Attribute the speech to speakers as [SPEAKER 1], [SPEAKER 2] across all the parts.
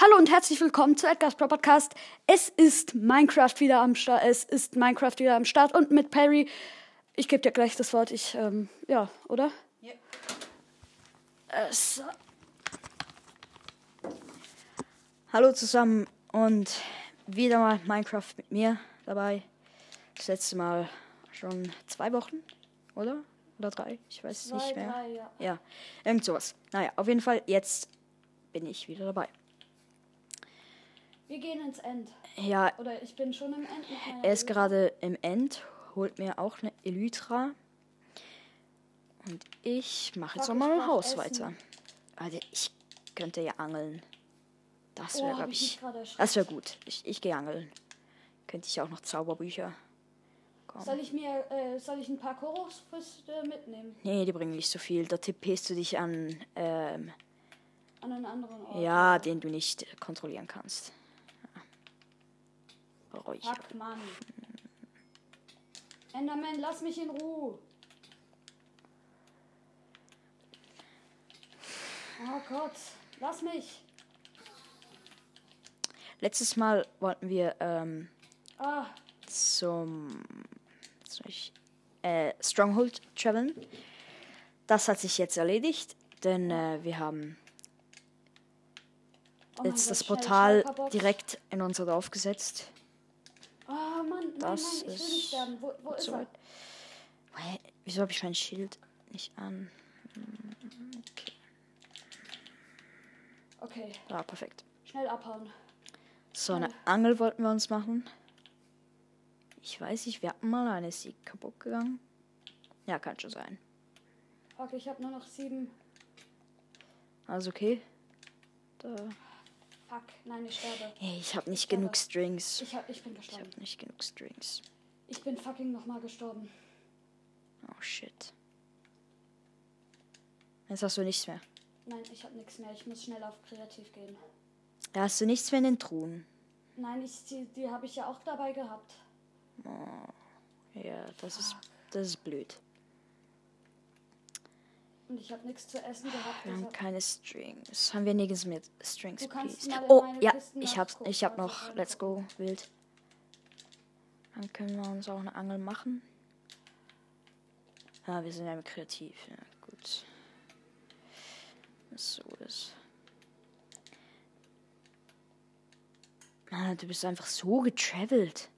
[SPEAKER 1] Hallo und herzlich willkommen zu Edgar's Pro Podcast. Es ist Minecraft wieder am Start. Es ist Minecraft wieder am Start und mit Perry. Ich gebe dir gleich das Wort. Ich, ähm, ja, oder?
[SPEAKER 2] Ja.
[SPEAKER 1] Es,
[SPEAKER 2] Hallo zusammen und wieder mal Minecraft mit mir dabei. Das letzte Mal schon zwei Wochen, oder? Oder drei? Ich weiß es nicht mehr.
[SPEAKER 1] drei, ja.
[SPEAKER 2] Ja, irgend sowas. Naja, auf jeden Fall, jetzt bin ich wieder dabei.
[SPEAKER 1] Wir gehen ins End.
[SPEAKER 2] Ja,
[SPEAKER 1] Oder ich bin schon im End.
[SPEAKER 2] er ist gerade im End, holt mir auch eine Elytra. Und ich mache jetzt nochmal
[SPEAKER 1] brauch
[SPEAKER 2] Haus
[SPEAKER 1] Essen.
[SPEAKER 2] weiter. Also ich könnte ja angeln. Das
[SPEAKER 1] Oh,
[SPEAKER 2] wäre,
[SPEAKER 1] hab
[SPEAKER 2] glaube
[SPEAKER 1] ich
[SPEAKER 2] ich. Das wäre gut. Ich, ich gehe angeln. Könnte ich auch noch Zauberbücher. Komm.
[SPEAKER 1] Soll ich mir, äh, soll ich ein paar Chorusfrüchte mitnehmen?
[SPEAKER 2] Nee, die bringen nicht so viel. Da tippest du dich an, ähm,
[SPEAKER 1] An einen anderen Ort?
[SPEAKER 2] ja, den du nicht äh, kontrollieren kannst. Ja. Räucher.
[SPEAKER 1] Fuck, Mann. Enderman, lass mich in Ruhe. Oh Gott, lass mich.
[SPEAKER 2] Letztes Mal wollten wir ähm,
[SPEAKER 1] Ah,
[SPEAKER 2] zum, ich, äh, Stronghold traveln. Das hat sich jetzt erledigt, denn äh, wir haben
[SPEAKER 1] oh
[SPEAKER 2] jetzt
[SPEAKER 1] Gott,
[SPEAKER 2] das Portal direkt in unser Dorf gesetzt.
[SPEAKER 1] Oh Mann, nein,
[SPEAKER 2] Das
[SPEAKER 1] nein, ich will
[SPEAKER 2] ist
[SPEAKER 1] nicht sterben. Wo, wo ist er?
[SPEAKER 2] Hä, wieso habe ich mein Schild nicht an? Okay,
[SPEAKER 1] Okay,
[SPEAKER 2] ja, perfekt.
[SPEAKER 1] schnell abhauen.
[SPEAKER 2] So, eine Angel wollten wir uns machen. Ich weiß nicht, wir hatten mal eine, ist die kaputt gegangen? Ja, kann schon sein.
[SPEAKER 1] Fuck, ich habe nur noch sieben.
[SPEAKER 2] Also okay. Da.
[SPEAKER 1] Fuck, nein, ich sterbe.
[SPEAKER 2] Hey, ich habe nicht
[SPEAKER 1] Sterbe.
[SPEAKER 2] genug Strings.
[SPEAKER 1] Ich, hab, ich bin
[SPEAKER 2] Ich
[SPEAKER 1] gestorben.
[SPEAKER 2] habe nicht genug Strings.
[SPEAKER 1] Ich bin fucking nochmal gestorben.
[SPEAKER 2] Oh shit. Jetzt hast du nichts mehr.
[SPEAKER 1] Nein, ich habe nichts mehr. Ich muss schnell auf kreativ gehen.
[SPEAKER 2] Da hast du nichts mehr in den Truhen.
[SPEAKER 1] Nein, ich, die, die habe ich ja auch dabei gehabt.
[SPEAKER 2] Ja, das ist, das ist blöd.
[SPEAKER 1] Und ich habe nichts zu essen gehabt.
[SPEAKER 2] Wir haben keine Strings. Haben wir nirgends mehr Strings, please? Oh, ja,
[SPEAKER 1] Kisten
[SPEAKER 2] ich hab's. Ich hab noch. Let's Go Wild. Dann können wir uns auch eine Angel machen. Ah, wir sind ja kreativ. Ja, gut. So ist. Ah, du bist einfach so getravelt.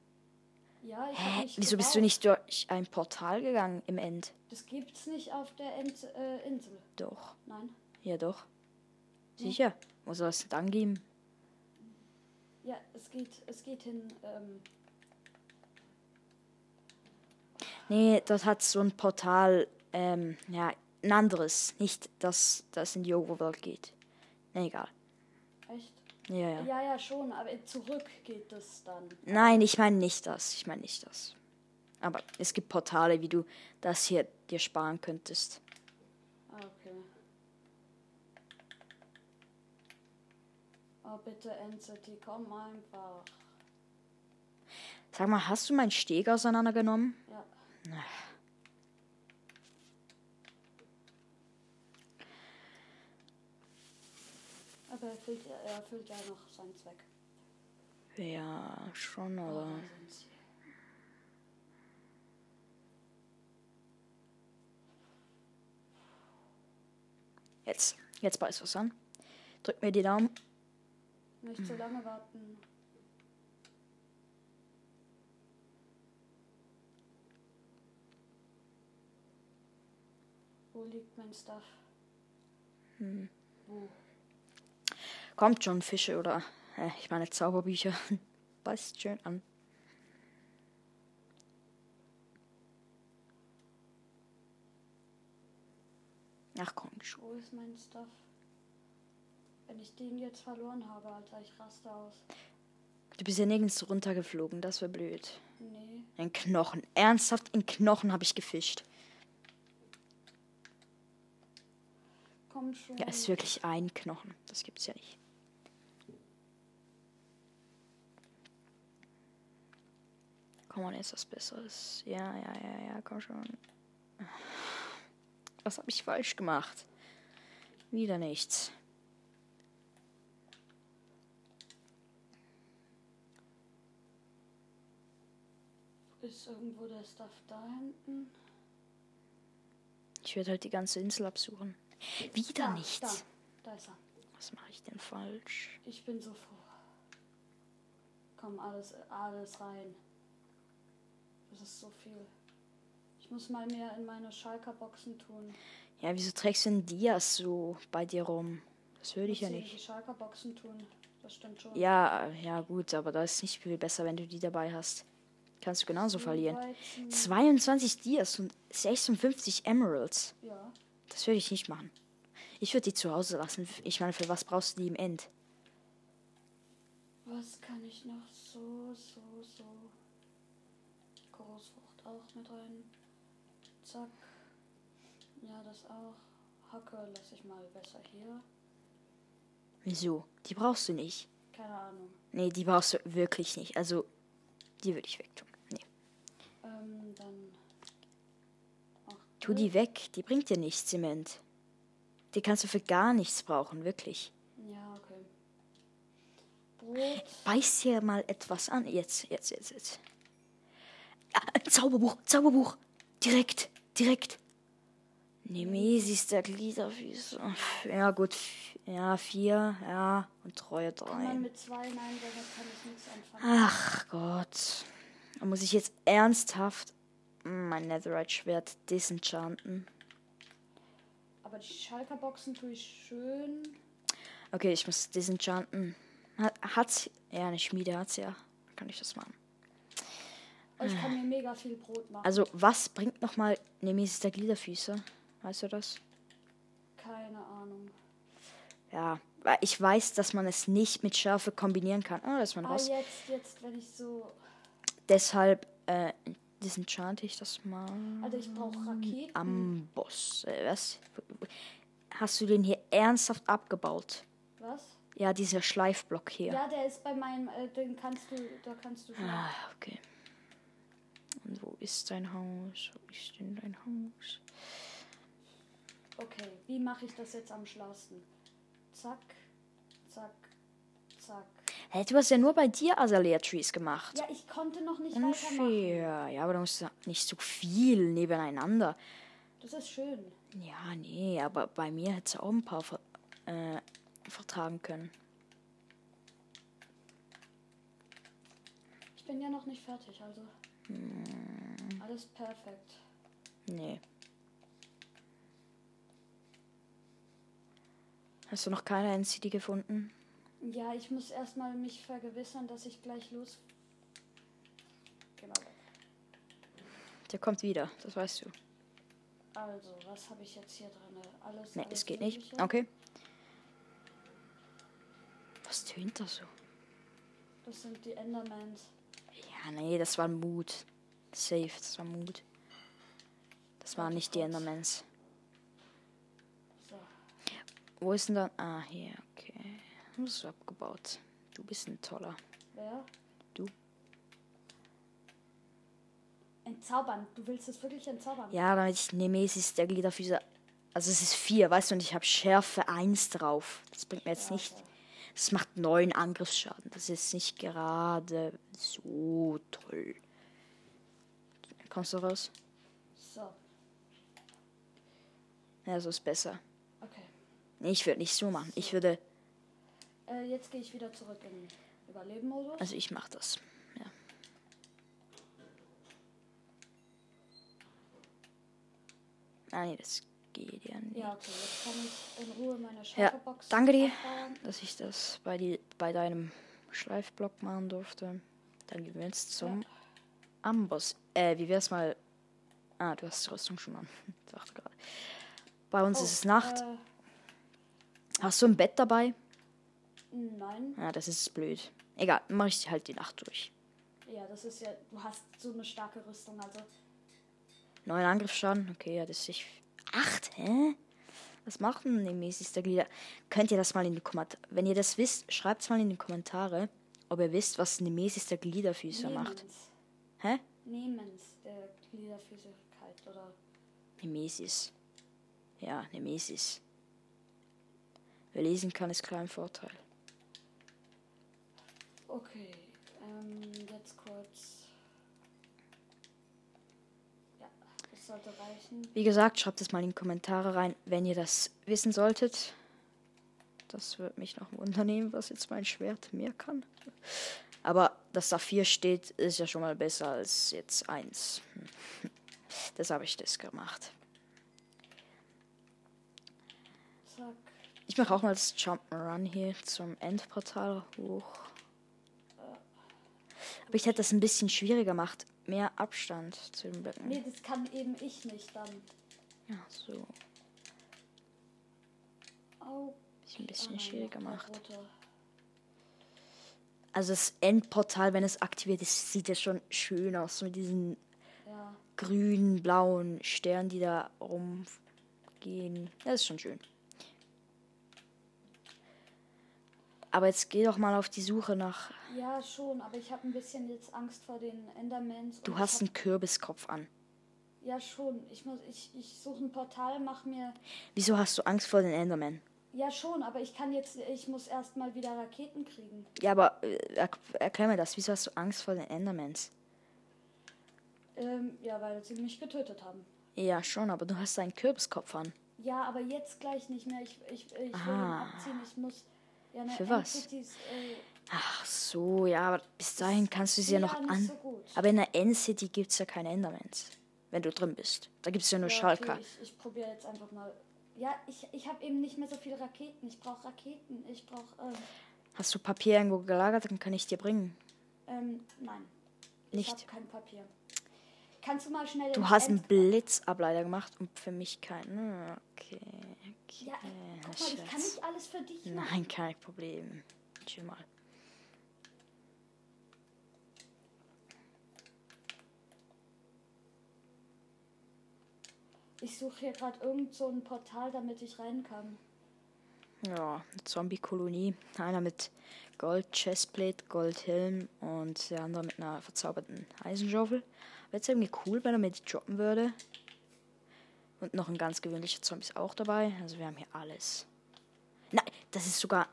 [SPEAKER 1] Ja, ich
[SPEAKER 2] Hä? Wieso bist du nicht durch ein Portal gegangen im End?
[SPEAKER 1] Das gibt's nicht auf der End, äh, Insel.
[SPEAKER 2] Doch.
[SPEAKER 1] Nein.
[SPEAKER 2] Ja, doch. Sicher. Wo soll es dann geben?
[SPEAKER 1] Ja, es geht, es geht hin. Ähm,
[SPEAKER 2] Nee, dort hat so ein Portal, ähm, ja, ein anderes. Nicht das, das in die Overworld geht. Nee, egal. Ja, ja.
[SPEAKER 1] Ja, ja, schon, aber zurück geht es dann.
[SPEAKER 2] Nein, ich meine nicht das. Ich meine nicht das. Aber es gibt Portale, wie du das hier dir sparen könntest.
[SPEAKER 1] Okay. Oh, bitte, Entity, komm einfach.
[SPEAKER 2] Sag mal, hast du meinen Steg auseinandergenommen?
[SPEAKER 1] Ja. Aber er erfüllt, er erfüllt ja noch seinen Zweck.
[SPEAKER 2] Ja, schon, aber. Jetzt. Jetzt beißt was an. Drück mir die Daumen.
[SPEAKER 1] Nicht so lange warten. Wo liegt mein Stuff? Wo?
[SPEAKER 2] Kommt schon, Fische oder. Äh, ich meine Zauberbücher. Beißt schön an. Ach komm schon.
[SPEAKER 1] Wo ist mein Stuff? Wenn ich den jetzt verloren habe, Alter, ich raste aus.
[SPEAKER 2] Du bist ja nirgends runtergeflogen, das wäre blöd.
[SPEAKER 1] Nee.
[SPEAKER 2] In Knochen. Ernsthaft, in Knochen habe ich gefischt.
[SPEAKER 1] Komm schon.
[SPEAKER 2] Ja, ist wirklich ein Knochen. Das gibt's ja nicht. Pokémon ist was Besseres. Ja, ja, ja, ja, komm schon. Was habe ich falsch gemacht? Wieder nichts.
[SPEAKER 1] Ist irgendwo der Stuff da hinten?
[SPEAKER 2] Ich werde halt die ganze Insel absuchen. Wieder
[SPEAKER 1] da,
[SPEAKER 2] nichts.
[SPEAKER 1] Da, da ist er.
[SPEAKER 2] Was mache ich denn falsch?
[SPEAKER 1] Ich bin so froh. Komm, alles, alles rein. Das ist so viel. Ich muss mal mehr in meine Schalker-Boxen tun.
[SPEAKER 2] Ja, wieso trägst du denn Dias so bei dir rum? Das würde ich ja nicht.
[SPEAKER 1] die Schalker-Boxen tun. Das stimmt schon.
[SPEAKER 2] Ja, ja, gut, aber da ist nicht viel besser, wenn du die dabei hast. Kannst du genauso verlieren.
[SPEAKER 1] Weizen.
[SPEAKER 2] 22 Dias und 56 Emeralds.
[SPEAKER 1] Ja.
[SPEAKER 2] Das würde ich nicht machen. Ich würde die zu Hause lassen. Ich meine, für was brauchst du die im End?
[SPEAKER 1] Was kann ich noch so, so, so? Großfrucht auch mit rein. Zack. Ja, das auch. Hacke lasse ich mal besser hier.
[SPEAKER 2] Wieso? Die brauchst du nicht.
[SPEAKER 1] Keine Ahnung.
[SPEAKER 2] Nee, die brauchst du wirklich nicht. Also, die würde ich wegtun. Nee.
[SPEAKER 1] Ähm, dann. Ach,
[SPEAKER 2] Tu die weg. Die bringt dir nichts, Zement. Die kannst du für gar nichts brauchen, wirklich.
[SPEAKER 1] Ja, okay. Brot.
[SPEAKER 2] Beiß dir mal etwas an. Jetzt, jetzt, jetzt, jetzt. Ein Zauberbuch, Zauberbuch. Direkt, direkt. Nemesis der Gliederfüße. Ja, gut. Ja, vier, ja. Und Treue drei.
[SPEAKER 1] zwei Nein sagen, kann ich nichts anfangen.
[SPEAKER 2] Ach Gott. Da muss ich jetzt ernsthaft mein Netherite-Schwert disenchanten.
[SPEAKER 1] Aber die Schalker-Boxen tue ich schön.
[SPEAKER 2] Okay, ich muss disenchanten. Hat, hat's. Ja, eine Schmiede hat's ja. Kann ich das machen.
[SPEAKER 1] Und ich kann mir mega viel Brot machen.
[SPEAKER 2] Also, was bringt nochmal Nemesis der Gliederfüße? Weißt du das?
[SPEAKER 1] Keine Ahnung.
[SPEAKER 2] Ja, weil ich weiß, dass man es nicht mit Schärfe kombinieren kann. Oh, da ist man
[SPEAKER 1] Ah,
[SPEAKER 2] raus.
[SPEAKER 1] jetzt, jetzt, wenn ich so.
[SPEAKER 2] Deshalb äh, disenchante ich das mal.
[SPEAKER 1] Also, ich brauche Raketen.
[SPEAKER 2] Amboss. Äh, was? Hast du den hier ernsthaft abgebaut?
[SPEAKER 1] Was?
[SPEAKER 2] Ja, dieser Schleifblock hier.
[SPEAKER 1] Ja, der ist bei meinem. Äh, den kannst du. Da kannst du.
[SPEAKER 2] Ah, okay. Ist dein Haus? Wo ist denn dein Haus?
[SPEAKER 1] Okay, wie mache ich das jetzt am schlausten? Zack, zack, zack.
[SPEAKER 2] Hä, du hast ja nur bei dir Azalea Trees gemacht.
[SPEAKER 1] Ja, ich konnte noch nicht.
[SPEAKER 2] Unfair. Ja, aber du musst nicht so viel nebeneinander.
[SPEAKER 1] Das ist schön.
[SPEAKER 2] Ja, nee, aber bei mir hätte es auch ein paar ver äh, vertragen können.
[SPEAKER 1] Ich bin ja noch nicht fertig, also.
[SPEAKER 2] Hm.
[SPEAKER 1] Alles perfekt.
[SPEAKER 2] Nee. Hast du noch keine NCD gefunden?
[SPEAKER 1] Ja, ich muss erstmal mich vergewissern, dass ich gleich los. Weg.
[SPEAKER 2] Der kommt wieder, das weißt du.
[SPEAKER 1] Also, was habe ich jetzt hier drin? Alles.
[SPEAKER 2] Nee,
[SPEAKER 1] alles
[SPEAKER 2] es geht nicht.
[SPEAKER 1] Mögliche.
[SPEAKER 2] Okay. Was tönt da so?
[SPEAKER 1] Das sind die Endermans.
[SPEAKER 2] Ja, nee, das war Mut. Safe, das war Mut. Das waren nicht die Endermans. Wo ist denn dann? Ah, hier, okay. Das ist abgebaut. Du bist ein toller.
[SPEAKER 1] Wer?
[SPEAKER 2] Du.
[SPEAKER 1] Entzaubern. Du willst es wirklich entzaubern?
[SPEAKER 2] Ja, damit ich Nemesis der Gliederfüße. Also es ist vier, weißt du, und ich habe Schärfe 1 drauf. Das bringt mir jetzt nicht. Das macht neun Angriffsschaden. Das ist nicht gerade so toll. Kommst du raus?
[SPEAKER 1] So,
[SPEAKER 2] Ja, so ist besser.
[SPEAKER 1] okay.
[SPEAKER 2] Nee, ich würde nicht so machen. Ich würde.
[SPEAKER 1] Äh, jetzt gehe ich wieder zurück in Überleben-Modus.
[SPEAKER 2] Also ich mache das. Ja. Ah, nee, das die Idee an.
[SPEAKER 1] Ja, okay, jetzt kann ich in Ruhe meine
[SPEAKER 2] Schleifbox.
[SPEAKER 1] Ja,
[SPEAKER 2] danke dir,
[SPEAKER 1] abbauen.
[SPEAKER 2] dass ich das bei, die, bei deinem Schleifblock machen durfte. Dann gehen wir jetzt zum ja. Amboss. Äh, wie wär's mal. Ah, du hast die Rüstung schon an. dachte gerade. Bei uns
[SPEAKER 1] oh,
[SPEAKER 2] ist es oh, Nacht.
[SPEAKER 1] Äh,
[SPEAKER 2] hast du ein Bett dabei?
[SPEAKER 1] Nein.
[SPEAKER 2] Ja, das ist blöd. Egal, mach ich halt die Nacht durch.
[SPEAKER 1] Ja, das ist ja. Du hast so eine starke Rüstung, also.
[SPEAKER 2] Neuen Angriffsschaden? Okay, ja, das ist ich. 8, hä? Was macht denn im mäßigster Glieder? Könnt ihr das mal in die Kommentare. Wenn ihr das wisst, schreibt es mal in die Kommentare, ob ihr wisst, was ein mäßigster Gliederfüßer
[SPEAKER 1] Nehmens. macht.
[SPEAKER 2] Hä?
[SPEAKER 1] Nehmens, der Gliederfüßigkeit, oder?
[SPEAKER 2] Nemesis. Ja, Nemesis. Wer lesen kann, ist kein Vorteil.
[SPEAKER 1] Okay, ähm, jetzt kurz. Sollte reichen.
[SPEAKER 2] Wie gesagt, schreibt es mal in die Kommentare rein, wenn ihr das wissen solltet. Das wird mich noch wundern, was jetzt mein Schwert mehr kann. Aber dass da 4 steht, ist ja schon mal besser als jetzt 1. Das habe ich das gemacht.
[SPEAKER 1] Zack.
[SPEAKER 2] Ich mache auch mal das Jump'n'Run hier zum Endportal hoch. Aber ich hätte das ein bisschen schwieriger gemacht. Mehr Abstand zu den Blöcken.
[SPEAKER 1] Nee, das kann eben ich nicht dann.
[SPEAKER 2] Ja, so.
[SPEAKER 1] Au.
[SPEAKER 2] Ich ein bisschen
[SPEAKER 1] Ah,
[SPEAKER 2] schwieriger gemacht. Also das Endportal, wenn es aktiviert ist, sieht ja schon schön aus. Mit diesen
[SPEAKER 1] Ja.
[SPEAKER 2] grünen, blauen Sternen, die da rumgehen. Das ist schon schön. Aber jetzt geh doch mal auf die Suche nach.
[SPEAKER 1] Ja, schon, aber ich habe ein bisschen jetzt Angst vor den Endermans.
[SPEAKER 2] Du hast einen Kürbiskopf an.
[SPEAKER 1] Ja, schon. Ich muss, ich, ich suche ein Portal, mach mir.
[SPEAKER 2] Wieso hast du Angst vor den Enderman?
[SPEAKER 1] Ja, schon, aber ich kann jetzt, ich muss erstmal wieder Raketen kriegen.
[SPEAKER 2] Ja, aber äh, er, erklär mir das. Wieso hast du Angst vor den Endermans?
[SPEAKER 1] Ähm, ja, weil sie mich getötet haben.
[SPEAKER 2] Ja, schon, aber du hast einen Kürbiskopf an.
[SPEAKER 1] Ja, aber jetzt gleich nicht mehr. Ich, ich, ich will ihn abziehen. Ich muss. Eine
[SPEAKER 2] Für was?
[SPEAKER 1] Äh,
[SPEAKER 2] Ach so, ja, aber bis dahin kannst du sie ja noch an.
[SPEAKER 1] so.
[SPEAKER 2] Aber in der End-City gibt es ja keine Endermans. Wenn du drin bist. Da gibt es ja nur
[SPEAKER 1] ja,
[SPEAKER 2] Schalker.
[SPEAKER 1] okay, ich ich probiere jetzt einfach mal. Ja, ich, ich habe eben nicht mehr so viele Raketen. Ich brauche Raketen. Ich brauche. Ähm,
[SPEAKER 2] Hast du Papier irgendwo gelagert, dann kann ich dir bringen.
[SPEAKER 1] ähm, nein. Ich
[SPEAKER 2] Nicht?
[SPEAKER 1] habe kein Papier. Kannst du mal schnell.
[SPEAKER 2] Du hast einen Blitzableiter gemacht und für mich keinen. Okay,
[SPEAKER 1] Ja, guck mal, ich kann
[SPEAKER 2] Schatz.
[SPEAKER 1] nicht alles für dich machen.
[SPEAKER 2] Nein, kein Problem. Chill mal.
[SPEAKER 1] Ich suche hier gerade irgend so ein Portal, damit ich rein kann.
[SPEAKER 2] Ja, eine Zombie-Kolonie. Einer mit Gold Chestplate, Goldhelm und der andere mit einer verzauberten Eisenschaufel. Wäre jetzt irgendwie cool, wenn er mir die droppen würde. Und noch ein ganz gewöhnlicher Zombie ist auch dabei. Also wir haben hier alles. Nein, das ist sogar.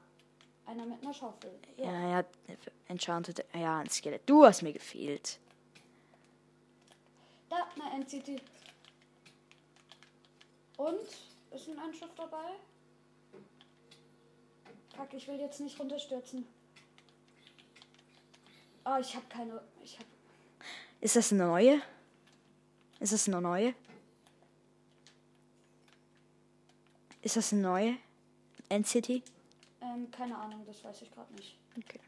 [SPEAKER 1] Einer mit einer Schaufel.
[SPEAKER 2] Ja, ja, Enchanted. Ja, ein Skelett. Du hast mir gefehlt.
[SPEAKER 1] Da, eine NCT. Und? Ist ein Einschiff dabei? Fuck, ich will jetzt nicht runterstürzen. Oh, ich habe keine. Ich habe.
[SPEAKER 2] Ist das eine neue? Ist das eine neue? Ist das eine neue? NCT?
[SPEAKER 1] Ähm, keine Ahnung, das weiß ich gerade nicht.
[SPEAKER 2] Okay.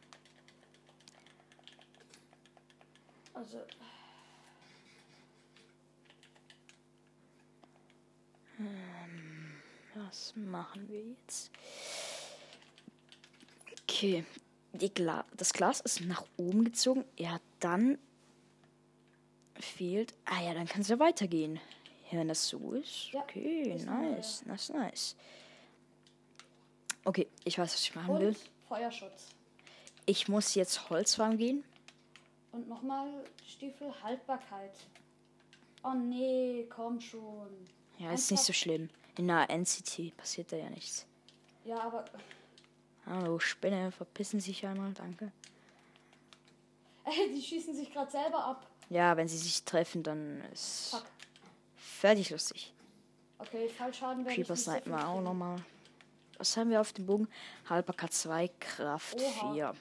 [SPEAKER 1] Also.
[SPEAKER 2] Was machen wir jetzt? Okay. Die Gla das Glas ist nach oben gezogen. Ja, dann fehlt. Ah ja, dann kann es ja weitergehen. Ja, wenn das so ist.
[SPEAKER 1] Ja,
[SPEAKER 2] Okay,
[SPEAKER 1] wir
[SPEAKER 2] nice. Nice, nice. Okay, ich weiß, was ich machen will.
[SPEAKER 1] Und Feuerschutz.
[SPEAKER 2] Ich muss jetzt Holzfarm gehen.
[SPEAKER 1] Und nochmal Stiefel Haltbarkeit. Oh nee, komm schon.
[SPEAKER 2] Ja, ist nicht so schlimm. In der NCT passiert da ja nichts.
[SPEAKER 1] Ja, aber.
[SPEAKER 2] Hallo, Spinne, verpissen sich einmal, danke.
[SPEAKER 1] Ey, die schießen sich gerade selber ab.
[SPEAKER 2] Ja, wenn sie sich treffen, dann ist
[SPEAKER 1] Fuck.
[SPEAKER 2] Fertig lustig.
[SPEAKER 1] Okay, Fallschaden werde ich
[SPEAKER 2] Creeper snipen wir auch nochmal. Was haben wir auf dem Bogen? Halbbarkeit 2, Kraft
[SPEAKER 1] Oha.
[SPEAKER 2] 4. Ja,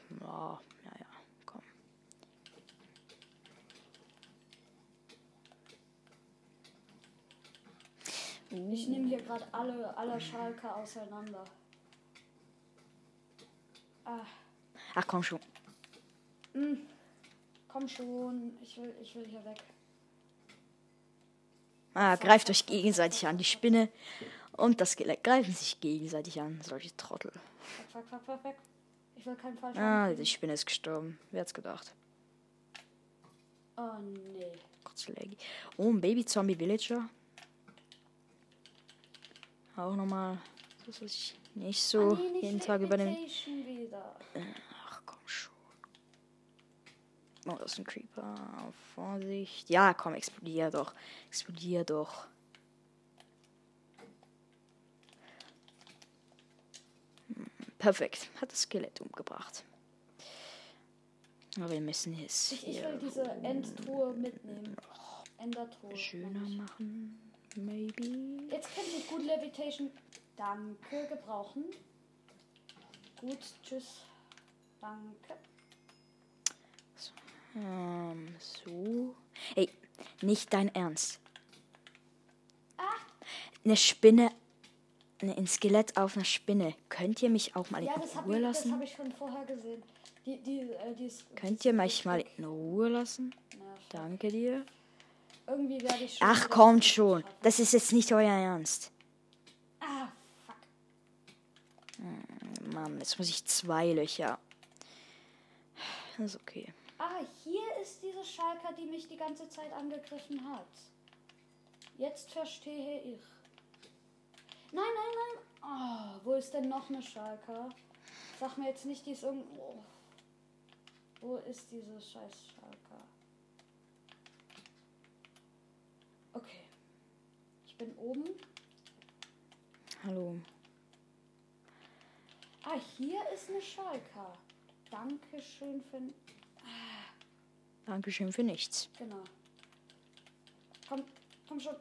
[SPEAKER 2] ja, komm.
[SPEAKER 1] Ich nehme hier gerade alle, alle Schalker auseinander. Ah,
[SPEAKER 2] Ach komm schon.
[SPEAKER 1] komm schon, ich will, ich will hier weg.
[SPEAKER 2] Ah, greift euch gegenseitig an. Die Spinne und das Skelett greifen sich gegenseitig an. Solche Trottel.
[SPEAKER 1] Fuck, fuck, fuck, fuck, fuck. Ich will keinen Fallschaden.
[SPEAKER 2] Ah, die Spinne ist gestorben. Wer hat's gedacht?
[SPEAKER 1] Oh nee.
[SPEAKER 2] Gott so laggy. Oh, ein Baby-Zombie-Villager. Auch nochmal. Das ich nicht so
[SPEAKER 1] ah, nee, nicht
[SPEAKER 2] jeden Tag übernehme.
[SPEAKER 1] Reputation wieder.
[SPEAKER 2] Oh, das ist ein Creeper. Vorsicht. Ja, komm, explodier doch. Explodier doch. Hm, Perfekt. Hat das Skelett umgebracht. Aber wir müssen jetzt
[SPEAKER 1] Ich, ich will diese Endtruhe mitnehmen. Endertruhe.
[SPEAKER 2] schöner machen. Maybe.
[SPEAKER 1] Jetzt könnte ich gut Levitation. Danke, gebrauchen. Gut, tschüss. Danke.
[SPEAKER 2] Ähm, so. Ey, nicht dein Ernst. Eine Spinne. ne, Ein Skelett auf einer Spinne. Könnt ihr mich auch mal
[SPEAKER 1] Ja,
[SPEAKER 2] in
[SPEAKER 1] das habe
[SPEAKER 2] Ruhe
[SPEAKER 1] ich, das
[SPEAKER 2] lassen?
[SPEAKER 1] hab ich schon vorher gesehen. Die, die, äh, die ist,
[SPEAKER 2] Könnt ihr mich mal in Ruhe lassen?
[SPEAKER 1] Na,
[SPEAKER 2] Danke dir.
[SPEAKER 1] irgendwie werde ich schon.
[SPEAKER 2] Ach, kommt
[SPEAKER 1] das
[SPEAKER 2] schon.
[SPEAKER 1] schaffen.
[SPEAKER 2] Das ist jetzt nicht euer Ernst.
[SPEAKER 1] Ah, fuck.
[SPEAKER 2] Mann, jetzt muss ich zwei Löcher. Das ist okay.
[SPEAKER 1] Ah, Schalker, die mich die ganze Zeit angegriffen hat. Jetzt verstehe ich. Nein, nein, nein. Oh, wo ist denn noch eine Schalker? Sag mir jetzt nicht, die ist irgendwo. Wo ist diese scheiß Schalker? Okay. Ich bin oben.
[SPEAKER 2] Hallo.
[SPEAKER 1] Ah, hier ist eine Schalker. Dankeschön für...
[SPEAKER 2] Dankeschön für nichts.
[SPEAKER 1] Genau. Komm, komm schon.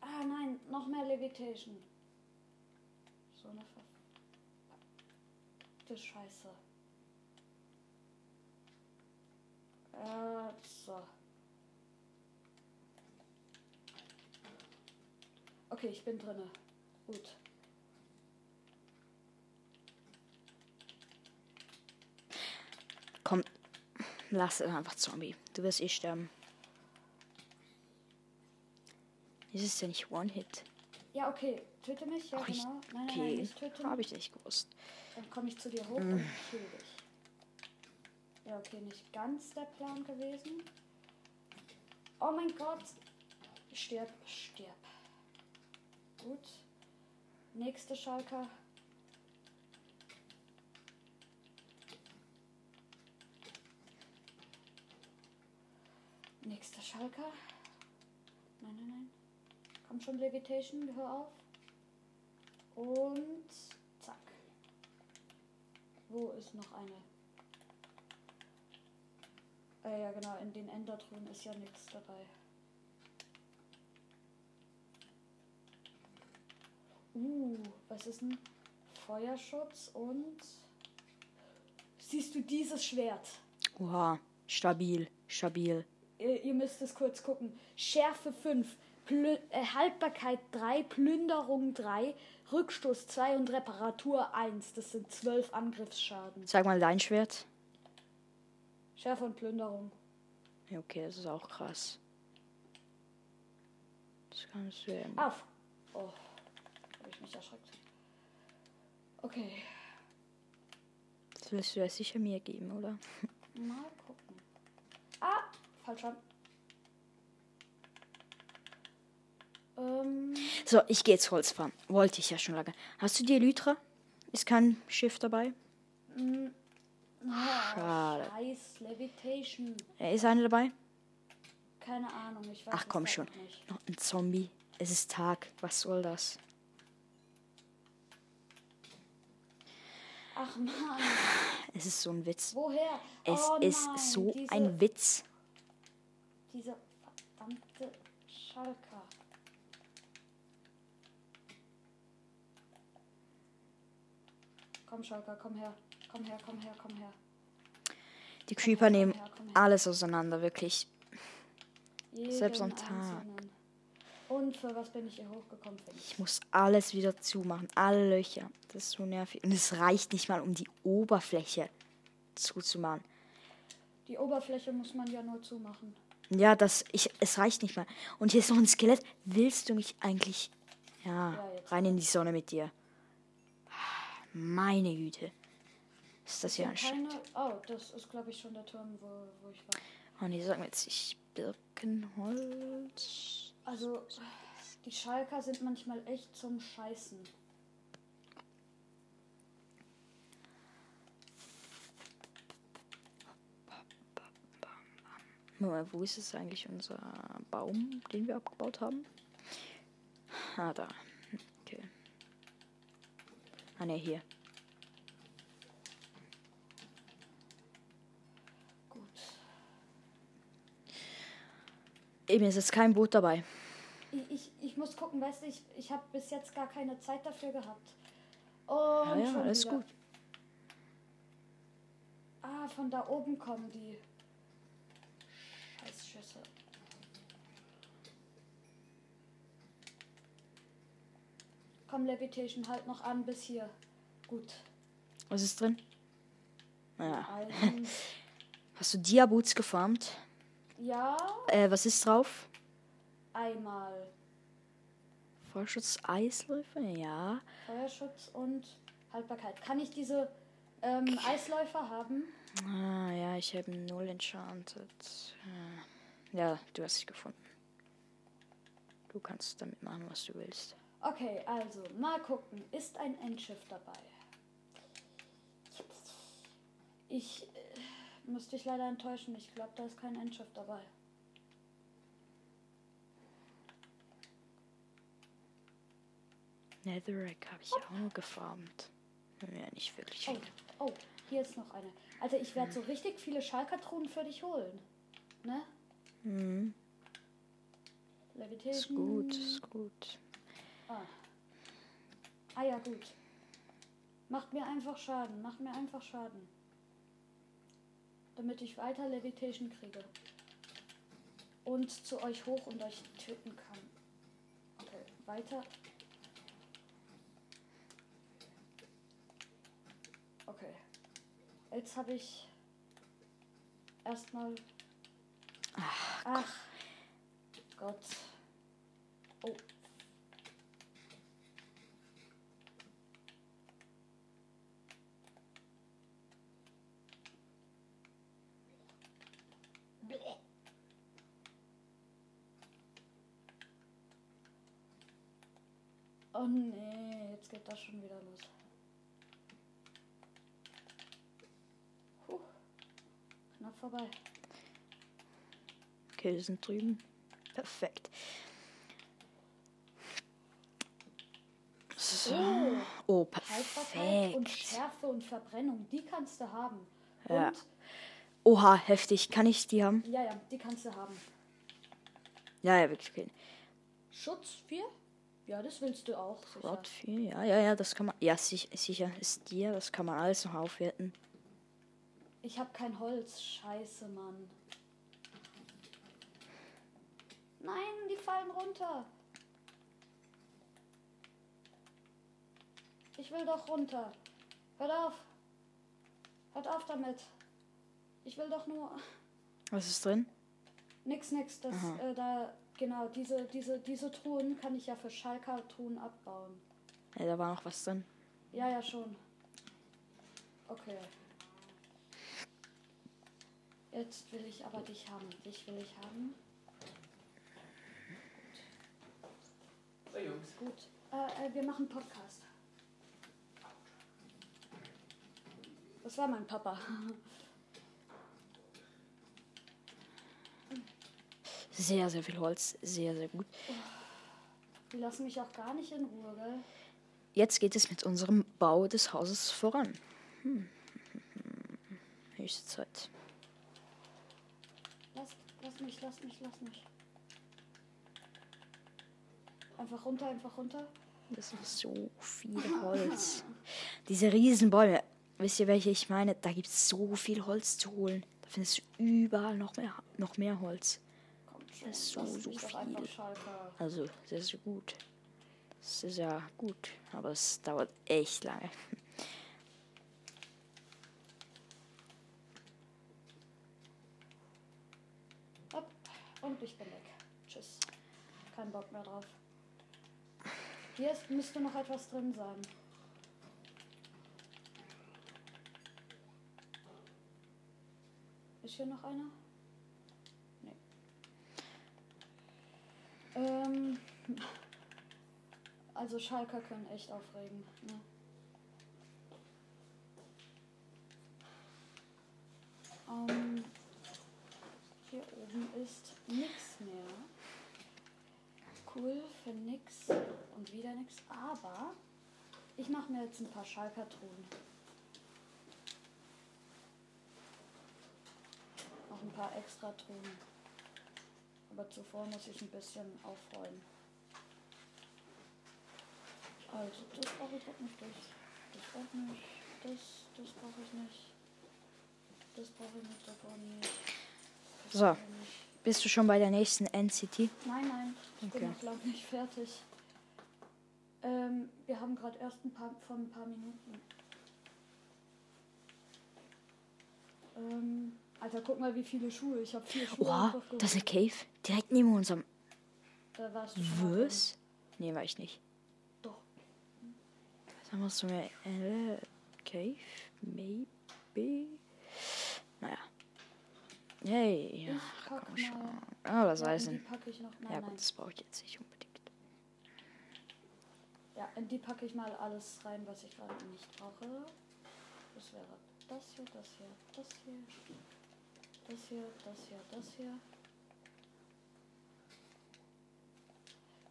[SPEAKER 1] Ah nein, noch mehr Levitation. So eine Ver... Das Scheiße. Äh, so. Okay, ich bin drinne. Gut.
[SPEAKER 2] Komm, lass es einfach Zombie. Du wirst eh sterben. Ist es denn nicht One-Hit?
[SPEAKER 1] Ja, okay. Töte mich, ja
[SPEAKER 2] Ach, ich,
[SPEAKER 1] genau. Nein, nein, nein,
[SPEAKER 2] okay,
[SPEAKER 1] nicht töten.
[SPEAKER 2] habe ich nicht gewusst.
[SPEAKER 1] Dann komme ich zu dir hoch und kill dich. Ja, okay, nicht ganz der Plan gewesen. Oh mein Gott. Stirb, stirb. Gut. Nächste Schalker. Schalker. Nein, nein, nein. Komm schon, Levitation, hör auf. Und zack. Wo ist noch eine? Äh, ja, genau, in den Endertruhen ist ja nichts dabei. Uh, was ist denn? Feuerschutz und. Siehst du dieses Schwert?
[SPEAKER 2] Oha, stabil, stabil.
[SPEAKER 1] Ihr, ihr müsst es kurz gucken. Schärfe 5, Plü äh, Haltbarkeit 3, Plünderung 3, Rückstoß 2 und Reparatur 1. Das sind 12 Angriffsschaden.
[SPEAKER 2] Sag mal dein Schwert.
[SPEAKER 1] Schärfe und Plünderung.
[SPEAKER 2] Ja, okay, das ist auch krass. Das kannst du ja.
[SPEAKER 1] Auf. Oh, habe ich mich erschreckt. Okay,
[SPEAKER 2] Das willst du ja sicher mir geben, oder?
[SPEAKER 1] mal gucken. Ah, falsch an. Ähm,
[SPEAKER 2] So, ich gehe jetzt Holz fahren. Wollte ich ja schon lange. Hast du die Elytra? Ist kein Schiff dabei? Schade.
[SPEAKER 1] Scheiß Levitation.
[SPEAKER 2] Ist eine dabei?
[SPEAKER 1] Keine Ahnung, ich weiß
[SPEAKER 2] Ach komm schon.
[SPEAKER 1] noch nicht.
[SPEAKER 2] Noch ein Zombie. Es ist Tag. Was soll das?
[SPEAKER 1] Ach Mann,
[SPEAKER 2] Es ist so ein Witz.
[SPEAKER 1] woher?
[SPEAKER 2] Es
[SPEAKER 1] oh
[SPEAKER 2] ist
[SPEAKER 1] nein,
[SPEAKER 2] so
[SPEAKER 1] diese,
[SPEAKER 2] ein Witz.
[SPEAKER 1] Diese verdammte Schalker. Komm, Schalker, komm her. Komm her, komm her, komm her.
[SPEAKER 2] Die Creeper nehmen
[SPEAKER 1] her, komm her.
[SPEAKER 2] alles auseinander, wirklich.
[SPEAKER 1] Jeden
[SPEAKER 2] Selbst am Tag.
[SPEAKER 1] einzelnen. Und für was bin ich hier hochgekommen? Für
[SPEAKER 2] Ich muss alles wieder zumachen. Alle Löcher. Das ist so nervig. Und es reicht nicht mal, um die Oberfläche zuzumachen.
[SPEAKER 1] Die Oberfläche muss man ja nur zumachen.
[SPEAKER 2] Ja, das, ich, es reicht nicht mal. Und hier ist noch ein Skelett. Willst du mich eigentlich. Ja,
[SPEAKER 1] Ja,
[SPEAKER 2] rein in die Sonne mit dir. Meine Güte. Ist das hier ein
[SPEAKER 1] Keine. Oh, das ist, glaube ich, schon der Turm, wo, wo ich war.
[SPEAKER 2] Oh nee, sag mir jetzt nicht Birkenholz.
[SPEAKER 1] Also, die Schalker sind manchmal echt zum Scheißen.
[SPEAKER 2] Mal, wo ist es eigentlich unser Baum, den wir abgebaut haben? Ah, da. Okay. Ah, ne, hier.
[SPEAKER 1] Gut.
[SPEAKER 2] Eben, es ist kein Boot dabei.
[SPEAKER 1] Ich, ich, ich muss gucken, weißt du, ich, ich habe bis jetzt gar keine Zeit dafür gehabt. Und
[SPEAKER 2] ah ja,
[SPEAKER 1] ja,
[SPEAKER 2] alles
[SPEAKER 1] wieder.
[SPEAKER 2] gut.
[SPEAKER 1] Ah, von da oben kommen die. Schüsse. Komm, Levitation, halt noch an bis hier. Gut.
[SPEAKER 2] Was ist drin? Ja.
[SPEAKER 1] Alten.
[SPEAKER 2] Hast du Diaboots gefarmt?
[SPEAKER 1] ja,
[SPEAKER 2] Äh, was ist drauf?
[SPEAKER 1] einmal
[SPEAKER 2] Vollschutz Eisläufer? Ja.
[SPEAKER 1] Feuerschutz und Haltbarkeit. Kann ich diese ähm, Eisläufer haben?
[SPEAKER 2] Ah, ja, ich habe null enchanted. Ah. Ja, du hast sie gefunden. Du kannst damit machen, was du willst.
[SPEAKER 1] Okay, also mal gucken. Ist ein Endschiff dabei? Ich äh, muss dich leider enttäuschen. Ich glaube, da ist kein Endschiff dabei.
[SPEAKER 2] Netherrack habe ich auch noch gefarmt. Ja, nicht wirklich
[SPEAKER 1] Oh, oh, hier ist noch eine. Also ich werde so richtig viele Schalkertruhen für dich holen. Ne?
[SPEAKER 2] Mhm.
[SPEAKER 1] Levitation.
[SPEAKER 2] Ist gut, ist gut.
[SPEAKER 1] Ah. ah ja, gut. Macht mir einfach Schaden. Macht mir einfach Schaden. Damit ich weiter Levitation kriege. Und zu euch hoch und euch töten kann. Okay, weiter. Okay. Jetzt habe ich erstmal. Ach, Gott. Oh. Oh nee, jetzt geht das schon wieder los. Puh. Knapp vorbei.
[SPEAKER 2] Okay, wir sind drüben. Perfekt. So. Oh,
[SPEAKER 1] und
[SPEAKER 2] perfekt.
[SPEAKER 1] Schärfe und Verbrennung, die kannst du haben.
[SPEAKER 2] Ja.
[SPEAKER 1] Und,
[SPEAKER 2] Oha, heftig. Kann ich die haben?
[SPEAKER 1] ja, ja, die kannst du haben.
[SPEAKER 2] Ja, ja, wirklich. Okay.
[SPEAKER 1] Schutz 4? Ja, das willst du auch.
[SPEAKER 2] Rot 4, ja, ja, ja, das kann man. Ja, sich, sicher ist dir, das kann man alles noch aufwerten.
[SPEAKER 1] Ich hab kein Holz. Scheiße, Mann. Nein, die fallen runter. Ich will doch runter. Hört auf. Hört auf damit. Ich will doch nur.
[SPEAKER 2] Was ist drin?
[SPEAKER 1] Nix, nix. Das, äh, da, genau, diese, diese, diese Truhen kann ich ja für Schalker-Truhen abbauen.
[SPEAKER 2] Ja, da war noch was drin.
[SPEAKER 1] Ja, ja, schon. Okay. Jetzt will ich aber dich haben. Dich will ich haben.
[SPEAKER 3] So Jungs.
[SPEAKER 1] Gut. Äh, äh, wir machen Podcast. Das war mein Papa.
[SPEAKER 2] Sehr, sehr viel Holz. Sehr, sehr gut.
[SPEAKER 1] Die lassen mich auch gar nicht in Ruhe, gell?
[SPEAKER 2] Jetzt geht es mit unserem Bau des Hauses voran. Hm. Höchste Zeit.
[SPEAKER 1] Lass, lass mich, lass mich, lass mich. Einfach runter, einfach runter.
[SPEAKER 2] Das ist so viel Holz. Diese Riesenbäume. Wisst ihr, welche ich meine? Da gibt es so viel Holz zu holen. Da findest du überall noch mehr, noch mehr Holz. Das ist so, so viel. Also sehr, sehr gut. Sehr, sehr gut. Aber es dauert echt lange.
[SPEAKER 1] Und ich bin weg. Tschüss. Kein Bock mehr drauf. Hier ist, müsste noch etwas drin sein. Ist hier noch einer? Nee. Ähm. Also Schalker können echt aufregen. Ne? Ähm, hier oben ist nix mehr. Cool, für nix und wieder nix. Aber ich mache mir jetzt ein paar Schalker-Truhen. Noch ein paar extra Truhen. Aber zuvor muss ich ein bisschen aufräumen. Also, das brauche ich halt nicht. Das, das auch nicht. Das, das brauche ich nicht. Das brauche ich nicht davon nicht. Das
[SPEAKER 2] So.
[SPEAKER 1] nicht.
[SPEAKER 2] Bist du schon bei der nächsten NCT?
[SPEAKER 1] Nein, nein, ich bin
[SPEAKER 2] Okay.
[SPEAKER 1] noch lange nicht fertig. Ähm, wir haben gerade erst ein paar von ein paar Minuten. Ähm, Alter, guck mal, wie viele Schuhe. Ich habe vier Schuhe.
[SPEAKER 2] Oha, das ist
[SPEAKER 1] geholt.
[SPEAKER 2] Cave. Direkt neben unserem.
[SPEAKER 1] Da warst du
[SPEAKER 2] Was? Nee, war ich nicht.
[SPEAKER 1] Doch.
[SPEAKER 2] Dann musst du mir. Äh, Cave? Maybe? Naja. Hey. Ja, komm schon. Ah, das
[SPEAKER 1] Ja,
[SPEAKER 2] heißt. Ja, gut, das brauche ich jetzt nicht unbedingt.
[SPEAKER 1] Ja, in die packe ich mal alles rein, was ich gerade nicht brauche. Das wäre das hier, das hier, das hier, das hier, das hier, das hier.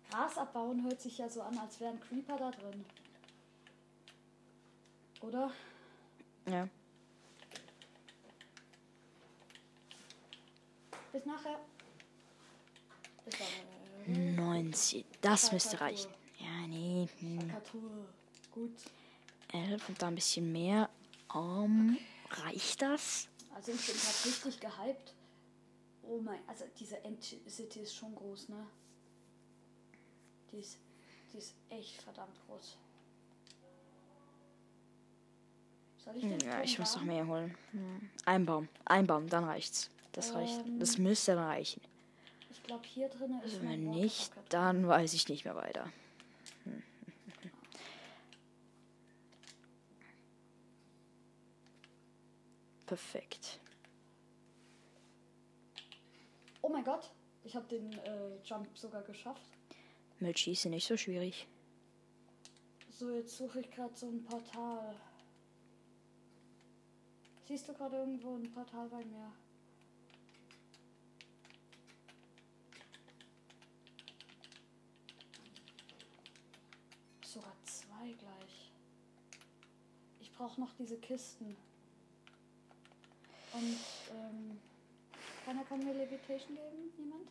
[SPEAKER 1] Gras abbauen hört sich ja so an, als wären Creeper da drin. Oder?
[SPEAKER 2] Ja.
[SPEAKER 1] Bis nachher. Bis dann.
[SPEAKER 2] 90. Das müsste reichen. Ja, nee. Hm.
[SPEAKER 1] Gut.
[SPEAKER 2] 11 und da ein bisschen mehr. Um, reicht das?
[SPEAKER 1] Also ich bin gerade richtig gehypt. Oh mein, also diese End-City ist schon groß, ne? Die ist, die ist echt verdammt groß. Soll ich den
[SPEAKER 2] Ja, ich muss noch mehr holen. Hm. Ein Baum. Ein Baum, dann reicht's. Das reicht.
[SPEAKER 1] Ähm.
[SPEAKER 2] Das müsste dann reichen.
[SPEAKER 1] Ich glaube hier drin ist
[SPEAKER 2] Also wenn nicht, dann weiß ich nicht mehr weiter. Hm. Perfekt.
[SPEAKER 1] Oh mein Gott, ich habe den äh, Jump sogar geschafft.
[SPEAKER 2] Mit Schießen nicht so schwierig.
[SPEAKER 1] So, jetzt suche ich gerade so ein Portal. Siehst du gerade irgendwo ein Portal bei mir? Sogar zwei gleich. Ich brauche noch diese Kisten. Und, ähm, keiner kann mir Levitation geben? Niemand?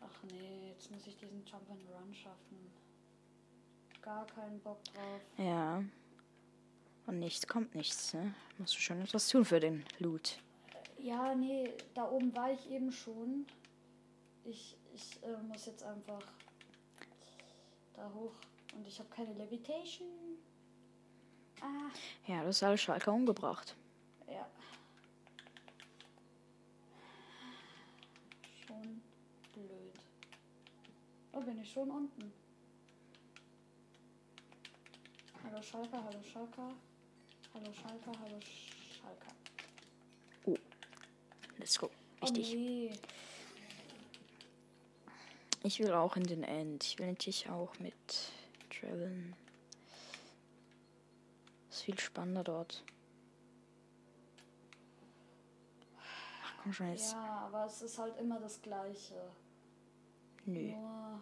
[SPEAKER 1] Ach nee, jetzt muss ich diesen Jump and Run schaffen. Gar keinen Bock drauf.
[SPEAKER 2] Ja. Und nichts kommt nichts, ne? Musst du schon etwas tun für den Loot.
[SPEAKER 1] Ja, nee, da oben war ich eben schon. Ich, ich äh, muss jetzt einfach da hoch. Und ich habe keine Levitation. Ah,
[SPEAKER 2] Ja, das ist alles Schalker umgebracht.
[SPEAKER 1] Ja. Schon blöd. Oh, bin ich schon unten. Hallo Schalker, hallo Schalker. Hallo Schalker, hallo Schalker.
[SPEAKER 2] Let's go.
[SPEAKER 1] Oh
[SPEAKER 2] Richtig.
[SPEAKER 1] nee.
[SPEAKER 2] Ich will auch in den End. Ich will natürlich auch mit traveln. Ist viel spannender dort. Jetzt.
[SPEAKER 1] Ja, aber es ist halt immer das Gleiche.
[SPEAKER 2] Nö.
[SPEAKER 1] Nur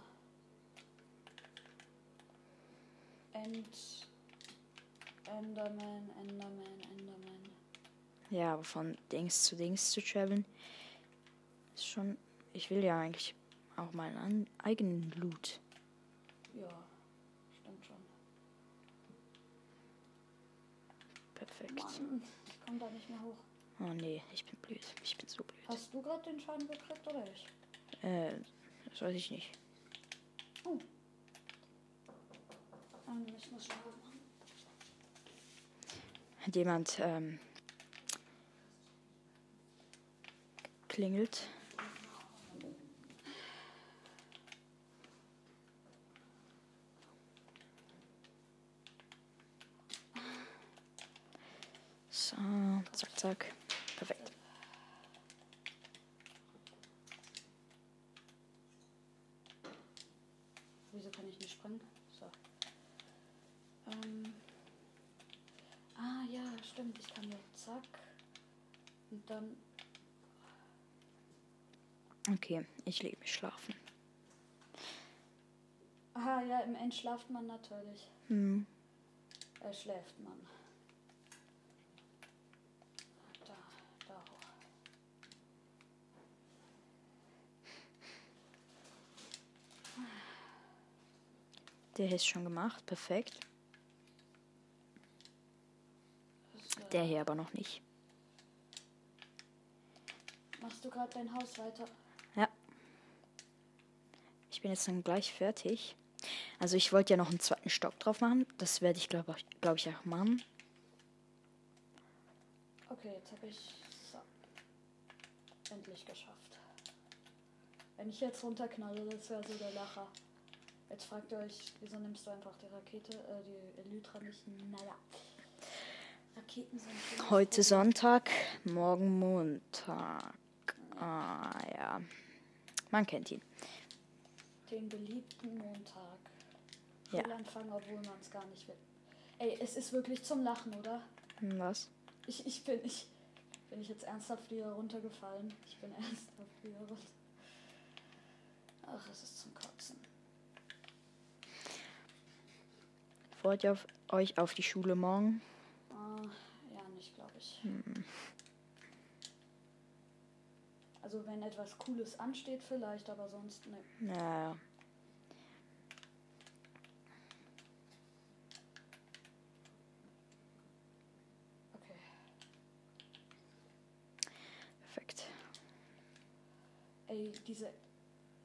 [SPEAKER 1] End, Enderman, Enderman, Enderman.
[SPEAKER 2] Ja, aber von Dings zu Dings zu traveln ist schon. Ich will ja eigentlich auch meinen an, eigenen Loot.
[SPEAKER 1] Ja, stimmt schon.
[SPEAKER 2] Perfekt.
[SPEAKER 1] Mann, ich komme da nicht mehr hoch.
[SPEAKER 2] Oh nee, ich bin blöd. Ich bin so blöd.
[SPEAKER 1] Hast du gerade den Schein gekriegt oder ich?
[SPEAKER 2] Äh, das weiß ich nicht.
[SPEAKER 1] Oh. Ähm, ich muss was machen.
[SPEAKER 2] Hat jemand ähm, klingelt? So, zack, zack. Perfekt.
[SPEAKER 1] Wieso kann ich nicht springen? So. Ähm. Ah ja, stimmt. Ich kann jetzt zack. Und dann.
[SPEAKER 2] Okay, ich lege mich schlafen.
[SPEAKER 1] Aha, ja, im End schlaft man natürlich.
[SPEAKER 2] Hm.
[SPEAKER 1] Äh, schläft man. Da, da hoch.
[SPEAKER 2] Der hier ist schon gemacht. Perfekt. Der hier aber noch nicht.
[SPEAKER 1] Machst du gerade dein Haus weiter?
[SPEAKER 2] Ja. Ich bin jetzt dann gleich fertig. Also ich wollte ja noch einen zweiten Stock drauf machen. Das werde ich, glaube ich, glaub ich, auch machen.
[SPEAKER 1] Okay, jetzt habe ich so. endlich geschafft. Wenn ich jetzt runterknalle, das wäre so der Lacher. Jetzt fragt ihr euch, wieso nimmst du einfach die Rakete, äh, die Elytra nicht? Naja. Raketen sind
[SPEAKER 2] Heute. Sonntag, morgen Montag. Ah ja. Man kennt ihn.
[SPEAKER 1] Den beliebten Montag.
[SPEAKER 2] Ja.
[SPEAKER 1] Schulanfang, obwohl man es gar nicht will. Ey, es ist wirklich zum Lachen, oder?
[SPEAKER 2] Hm, Was?
[SPEAKER 1] Ich, ich bin, ich, bin ich jetzt ernsthaft wieder runtergefallen? Ich bin ernsthaft wieder runter. Ach, es ist zum Kotzen.
[SPEAKER 2] Freut ihr auf, euch auf die Schule morgen?
[SPEAKER 1] Ah, ja, nicht, glaube ich.
[SPEAKER 2] Hm.
[SPEAKER 1] Also wenn etwas Cooles ansteht vielleicht, aber sonst ne.
[SPEAKER 2] Ja.
[SPEAKER 1] Okay.
[SPEAKER 2] Perfekt.
[SPEAKER 1] Ey, diese,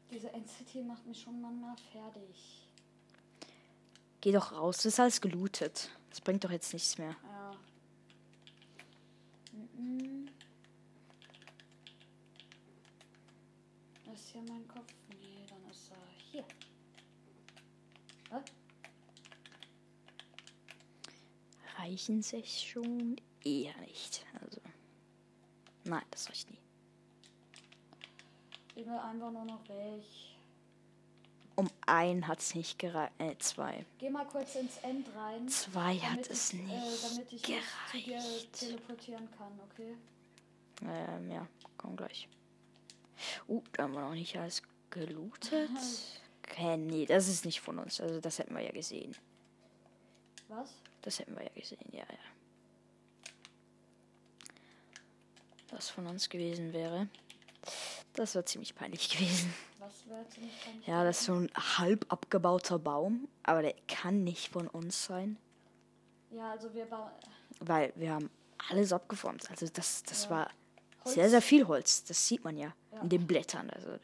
[SPEAKER 1] diese NCT macht mich schon manchmal fertig.
[SPEAKER 2] Geh doch raus, das ist alles gelootet. Das bringt doch jetzt nichts mehr.
[SPEAKER 1] Ja. Mhm. Ist hier mein Kopf? Nee, dann ist er hier. Was?
[SPEAKER 2] Reichen sich schon? Eher nicht. Also. Nein, das reicht nie.
[SPEAKER 1] Ich will einfach nur noch weg.
[SPEAKER 2] Um ein hat es nicht gereicht. Äh, zwei.
[SPEAKER 1] Geh mal kurz ins End rein.
[SPEAKER 2] Zwei hat es
[SPEAKER 1] ich,
[SPEAKER 2] nicht
[SPEAKER 1] Äh, damit ich mich zu dir
[SPEAKER 2] gereicht.
[SPEAKER 1] teleportieren kann, okay?
[SPEAKER 2] Ähm, ja, komm gleich. Uh, da haben wir noch nicht alles gelootet. Okay, nee, das ist nicht von uns. Also das hätten wir ja gesehen.
[SPEAKER 1] Was?
[SPEAKER 2] Das hätten wir ja gesehen, ja, ja. Das von uns gewesen wäre. Das wäre ziemlich peinlich gewesen.
[SPEAKER 1] Was wäre ziemlich peinlich
[SPEAKER 2] Ja, das ist so ein halb abgebauter Baum, aber der kann nicht von uns sein,
[SPEAKER 1] Ja, also wir bauen.
[SPEAKER 2] weil wir haben alles abgeformt. Also das, das
[SPEAKER 1] Ja.
[SPEAKER 2] war
[SPEAKER 1] Holz-
[SPEAKER 2] sehr, sehr viel Holz. Das sieht man ja,
[SPEAKER 1] Ja.
[SPEAKER 2] in den Blättern. Also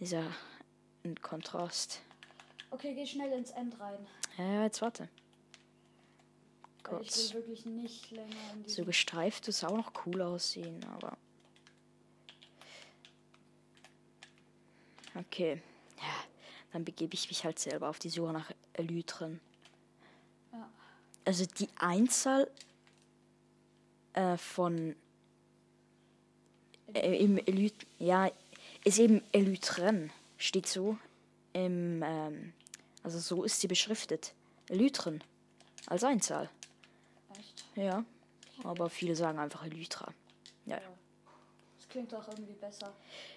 [SPEAKER 2] dieser ein Kontrast.
[SPEAKER 1] Okay, geh schnell ins End rein.
[SPEAKER 2] Ja, jetzt warte.
[SPEAKER 1] Weil ich
[SPEAKER 2] Kurz.
[SPEAKER 1] will wirklich nicht länger in
[SPEAKER 2] So gestreift ist auch noch cool aussehen, aber. Okay. Ja, dann begebe ich mich halt selber auf die Suche nach Elytren.
[SPEAKER 1] Ja.
[SPEAKER 2] Also die Einzahl äh, von äh, im Elyt ja ist eben Elytren steht so im ähm, also so ist sie beschriftet Elytren als Einzahl.
[SPEAKER 1] Echt?
[SPEAKER 2] Ja, aber viele sagen einfach Elytra. Ja,
[SPEAKER 1] Ja. Das klingt auch irgendwie besser.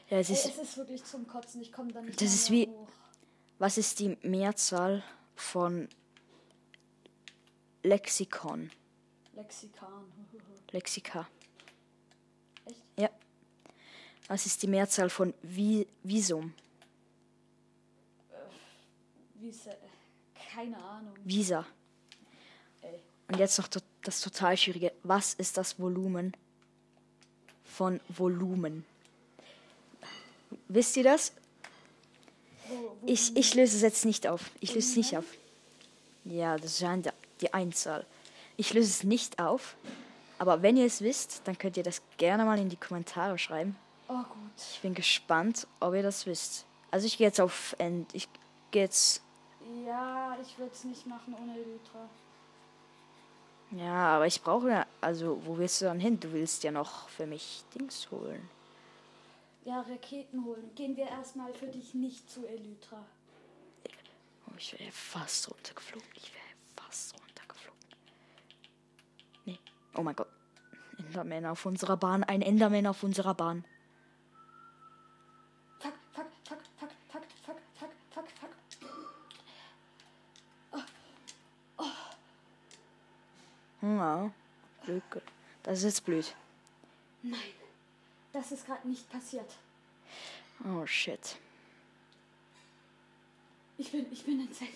[SPEAKER 2] ja es
[SPEAKER 1] Ey,
[SPEAKER 2] ist,
[SPEAKER 1] es ist wirklich zum Kotzen. Ich komme da nicht
[SPEAKER 2] Das ist wie-
[SPEAKER 1] hoch.
[SPEAKER 2] was ist die Mehrzahl von Lexikon?
[SPEAKER 1] Lexikan.
[SPEAKER 2] Lexika.
[SPEAKER 1] Echt?
[SPEAKER 2] Ja. Was ist die Mehrzahl von Vi Visum?
[SPEAKER 1] Äh, Keine Ahnung.
[SPEAKER 2] Visa.
[SPEAKER 1] Ey.
[SPEAKER 2] Und jetzt noch das total schwierige. Was ist das Volumen von Volumen? Wisst ihr das? Ich, ich löse es jetzt nicht auf. Ich löse es nicht auf. Ja, das ist ja die- die Einzahl. Ich löse es nicht auf. Aber wenn ihr es wisst, dann könnt ihr das gerne mal in die Kommentare schreiben.
[SPEAKER 1] Oh gut.
[SPEAKER 2] Ich bin gespannt, ob ihr das wisst. Also ich gehe jetzt auf End. Ich gehe jetzt.
[SPEAKER 1] Ja, ich würde es nicht machen ohne Elytra.
[SPEAKER 2] Ja, aber ich brauche ja. Also, wo willst du dann hin? Du willst ja noch für mich Dings holen.
[SPEAKER 1] Ja, Raketen holen. Gehen wir erstmal für dich nicht zu Elytra.
[SPEAKER 2] Oh, ich wäre fast runtergeflogen. Ich wäre fast runtergeflogen. Nee. Oh mein Gott. Enderman auf unserer Bahn. Ein Enderman auf unserer Bahn. Ja. Lücke. Das ist jetzt blöd.
[SPEAKER 1] Nein, das ist gerade nicht passiert.
[SPEAKER 2] Oh shit.
[SPEAKER 1] Ich bin, ich bin in Zeit.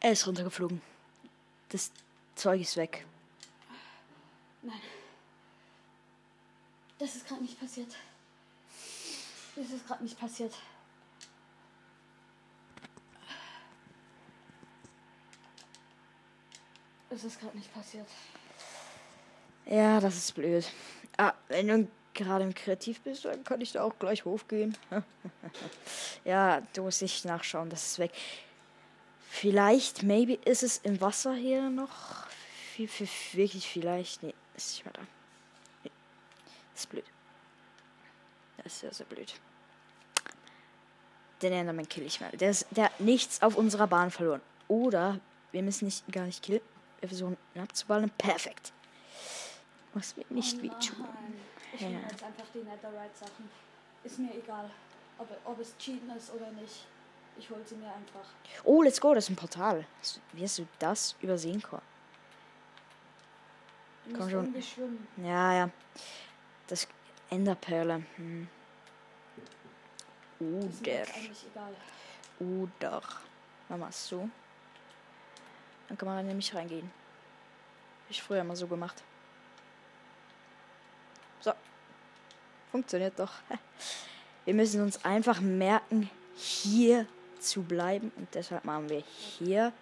[SPEAKER 2] Er ist runtergeflogen. Das Zeug ist weg.
[SPEAKER 1] Nein. Das ist gerade nicht passiert. Das ist gerade nicht passiert. Es ist gerade nicht passiert.
[SPEAKER 2] Ja, das ist blöd. Ah, wenn du gerade im Kreativ bist, dann kann ich da auch gleich hochgehen. ja, du musst nicht nachschauen, das ist weg. Vielleicht, maybe ist es im Wasser hier noch. Viel, viel, wirklich vielleicht. Nee, ist nicht mehr da. Nee. Das ist blöd. Das ist sehr, sehr blöd. Den Enderman kill ich mal. Der, ist, der hat nichts auf unserer Bahn verloren. Oder wir müssen nicht gar nicht killen. Wir versuchen abzuballen. Perfekt. Muss mir nicht
[SPEAKER 1] Oh
[SPEAKER 2] wehtun.
[SPEAKER 1] Ich
[SPEAKER 2] Ja.
[SPEAKER 1] nehme jetzt einfach die Netherite-Sachen. Ist mir egal, ob, ob es Cheaten ist oder nicht. Ich hol sie mir einfach.
[SPEAKER 2] Oh, let's go, das ist ein Portal. Wie hast du das übersehen, Komm
[SPEAKER 1] musst
[SPEAKER 2] schon. Ja, ja. Das Enderperle. Hm. Oder. Oder. Es so. Dann kann man da nämlich reingehen. Hab ich früher immer so gemacht. So. Funktioniert doch. Wir müssen uns einfach merken, hier zu bleiben. Und deshalb machen wir hier.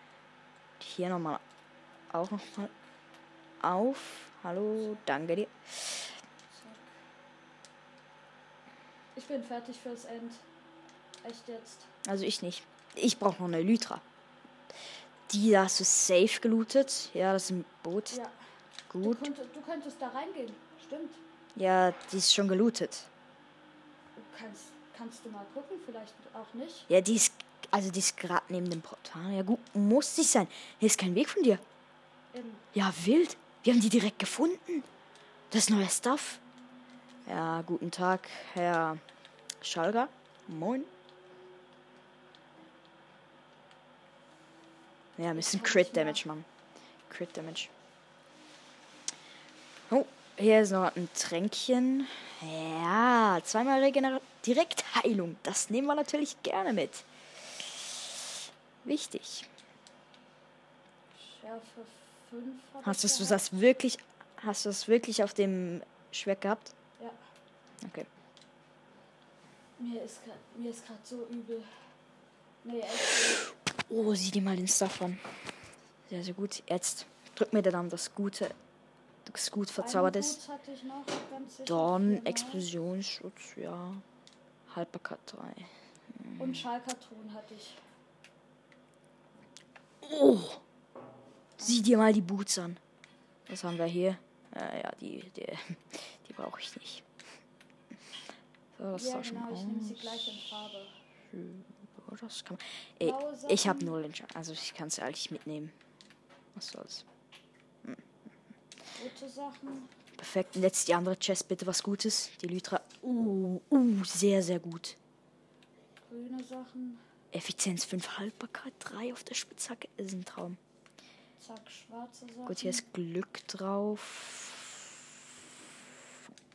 [SPEAKER 2] Hier nochmal. Auch nochmal auf. Hallo, danke dir.
[SPEAKER 1] Ich bin fertig fürs End. Echt jetzt.
[SPEAKER 2] Also ich nicht. Ich brauche noch eine Lytra. Die hast du safe gelootet. Ja, das ist ein Boot.
[SPEAKER 1] Ja. Du,
[SPEAKER 2] Gut.
[SPEAKER 1] könnt, du könntest da reingehen. Stimmt.
[SPEAKER 2] Ja, die ist schon gelootet.
[SPEAKER 1] Du kannst, kannst du mal gucken, vielleicht auch nicht.
[SPEAKER 2] Ja, die ist. Also die ist gerade neben dem Portal. Ja gut, muss nicht sein. Hier ist kein Weg von dir.
[SPEAKER 1] Eben.
[SPEAKER 2] Ja, wild. Wir haben die direkt gefunden. Das ist neuer Stuff. Ja, guten Tag, Herr Schalger. Moin. Ja, wir müssen
[SPEAKER 1] kann
[SPEAKER 2] Crit. Damage machen. Crit Damage. Oh, hier ist noch ein Tränkchen. Ja, zweimal Regener Direktheilung. Das nehmen wir natürlich gerne mit. Wichtig.
[SPEAKER 1] Schärfe 5.
[SPEAKER 2] Hast du das wirklich, hast du das wirklich auf dem Schwert gehabt?
[SPEAKER 1] Ja.
[SPEAKER 2] Okay.
[SPEAKER 1] Mir ist grad, mir ist gerade so übel. Nee, echt.
[SPEAKER 2] Oh, sieh dir mal den Stuff an. Sehr, sehr gut. Jetzt drück mir dann das Gute, das gut verzaubert ist. Dann
[SPEAKER 1] viermal.
[SPEAKER 2] Explosionsschutz, ja. Haltbarkeit 3.
[SPEAKER 1] Und Schalkerton hatte ich.
[SPEAKER 2] Oh! Sieh dir mal die Boots an. Was haben wir hier? Äh, ja, die, die, die brauche ich nicht. So, das
[SPEAKER 1] ja,
[SPEAKER 2] sah schon
[SPEAKER 1] genau, ich nehme sie
[SPEAKER 2] aus.
[SPEAKER 1] gleich
[SPEAKER 2] das kann man. Ey, ich habe null Entscheidung. Also ich kann es eigentlich mitnehmen. Was soll's.
[SPEAKER 1] Rote Sachen.
[SPEAKER 2] Perfekt. Und jetzt die andere Chest, bitte was Gutes. Die Lytra. Uh, uh, sehr, sehr gut.
[SPEAKER 1] Grüne Sachen.
[SPEAKER 2] Effizienz 5, Haltbarkeit 3 auf der Spitzhacke ist ein Traum.
[SPEAKER 1] Zack, schwarze Sachen.
[SPEAKER 2] Gut, hier ist Glück drauf.